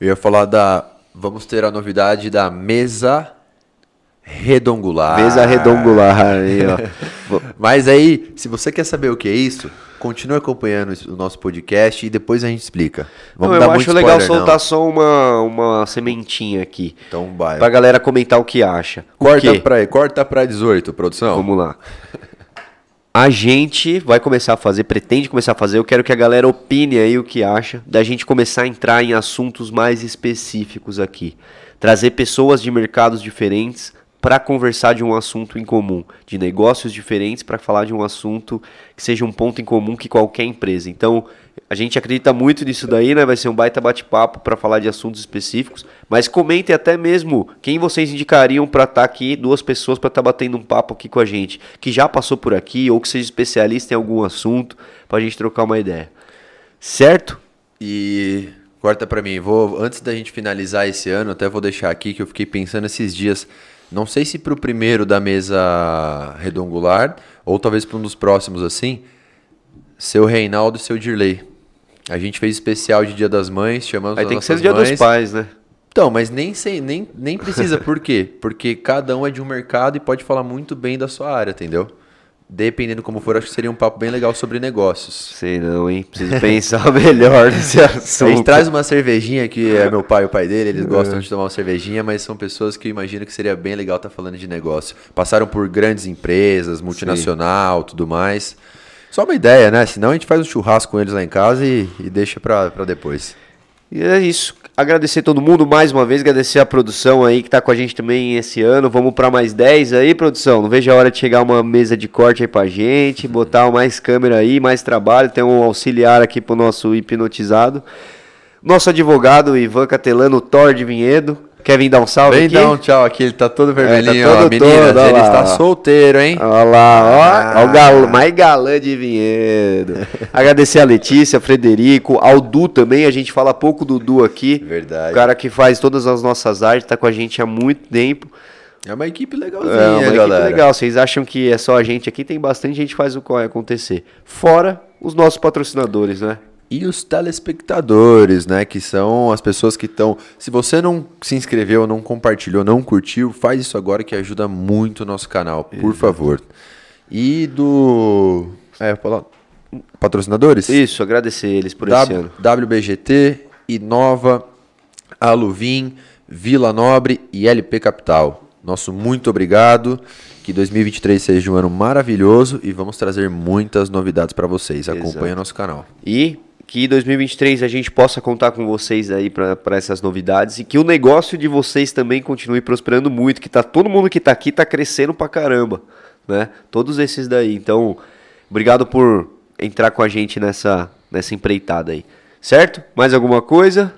Eu ia falar da. Vamos ter a novidade da mesa redongular. Mesa redongular aí, ó. Mas aí, se você quer saber o que é isso, continue acompanhando o nosso podcast e depois a gente explica. Não, Vamos eu dar acho legal spoiler, soltar não. só uma, uma sementinha aqui. Então vai. Pra galera comentar o que acha. Corta pra, corta pra 18, produção. Vamos lá. A gente vai começar a fazer, pretende começar a fazer, eu quero que a galera opine aí o que acha, da gente começar a entrar em assuntos mais específicos aqui. Trazer pessoas de mercados diferentes para conversar de um assunto em comum, de negócios diferentes para falar de um assunto que seja um ponto em comum que qualquer empresa. Então, a gente acredita muito nisso daí, né? Vai ser um baita bate-papo para falar de assuntos específicos, mas comentem até mesmo quem vocês indicariam para estar aqui, duas pessoas para estar batendo um papo aqui com a gente, que já passou por aqui ou que seja especialista em algum assunto, para a gente trocar uma ideia. Certo? E corta pra mim. Vou antes da gente finalizar esse ano, até vou deixar aqui que eu fiquei pensando esses dias. Não sei se pro primeiro da mesa redongular ou talvez para um dos próximos assim. Seu Reinaldo e seu Dirley. A gente fez especial de Dia das Mães, chamamos Aí tem que ser Dia dos. Pais, né? Então, mas nem sei, nem, nem precisa. Por quê? Porque cada um é de um mercado e pode falar muito bem da sua área, entendeu? Dependendo como for, acho que seria um papo bem legal sobre negócios. Sei não, hein? Preciso pensar melhor nesse A assunto. gente traz uma cervejinha, que é meu pai e o pai dele, eles gostam É. de tomar uma cervejinha, mas são pessoas que eu imagino que seria bem legal estar falando de negócio. Passaram por grandes empresas, multinacional, tudo mais. Só uma ideia, né? Senão a gente faz um churrasco com eles lá em casa e, e deixa pra depois. E é isso. Agradecer todo mundo mais uma vez, agradecer a produção aí que tá com a gente também esse ano. Vamos pra mais 10 aí, produção. Não vejo a hora de chegar uma mesa de corte aí pra gente, botar mais câmera aí, mais trabalho. Tem um auxiliar aqui pro nosso hipnotizado. Nosso advogado Ivan Catelano, Thor de Vinhedo. Quer vir dar um salve Vem aqui? dar um tchau aqui, ele tá todo vermelhinho, É, tá ó. todo Meninas, todo, olha ele está ó. solteiro, hein? Olha lá, ó, Ah. ó o gal, mais galã de Vinhedo. Agradecer a Letícia, Frederico, ao Du também, a gente fala pouco do Du aqui. Verdade. O cara que faz todas as nossas artes, tá com a gente há muito tempo. É uma equipe legalzinha, É uma equipe galera. legal. Vocês acham que é só a gente aqui? Tem bastante gente que faz o corre acontecer. Fora os nossos patrocinadores, né? E os telespectadores, né? Que são as pessoas que estão. Se você não se inscreveu, não compartilhou, não curtiu, faz isso agora que ajuda muito o nosso canal, por favor. E do. É. Patrocinadores? Isso, agradecer eles por W- esse ano. WBGT, Inova, Aluvim, Vila Nobre e LP Capital. Nosso muito obrigado. Que 2023 seja um ano maravilhoso e vamos trazer muitas novidades para vocês. Acompanhe Exato. nosso canal. E que 2023 a gente possa contar com vocês aí para essas novidades e que o negócio de vocês também continue prosperando muito, que tá todo mundo que tá aqui tá crescendo pra caramba, né? Todos esses daí. Então, obrigado por entrar com a gente nessa nessa empreitada aí. Certo? Mais alguma coisa?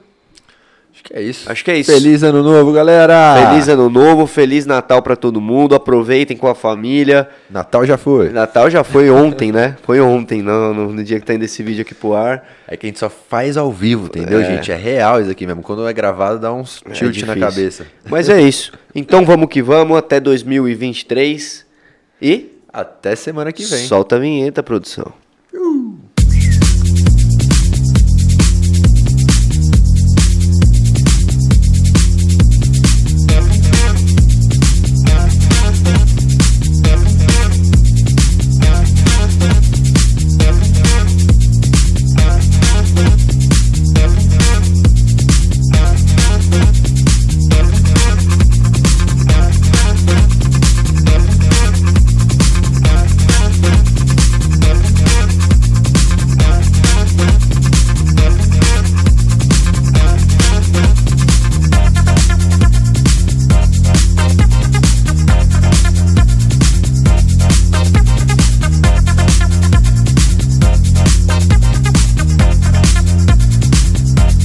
Acho que é isso. Acho que é isso. Feliz ano novo, galera! Feliz ano novo, feliz Natal pra todo mundo. Aproveitem com a família. Natal já foi. Natal já foi ontem, né? Foi ontem, no, no, no dia que tá indo esse vídeo aqui pro ar. É que a gente só faz ao vivo, entendeu, É. gente? É real isso aqui mesmo. Quando é gravado, dá uns É tilt na cabeça. Mas é isso. Então vamos que vamos até 2023 e até semana que vem. Solta a vinheta, produção.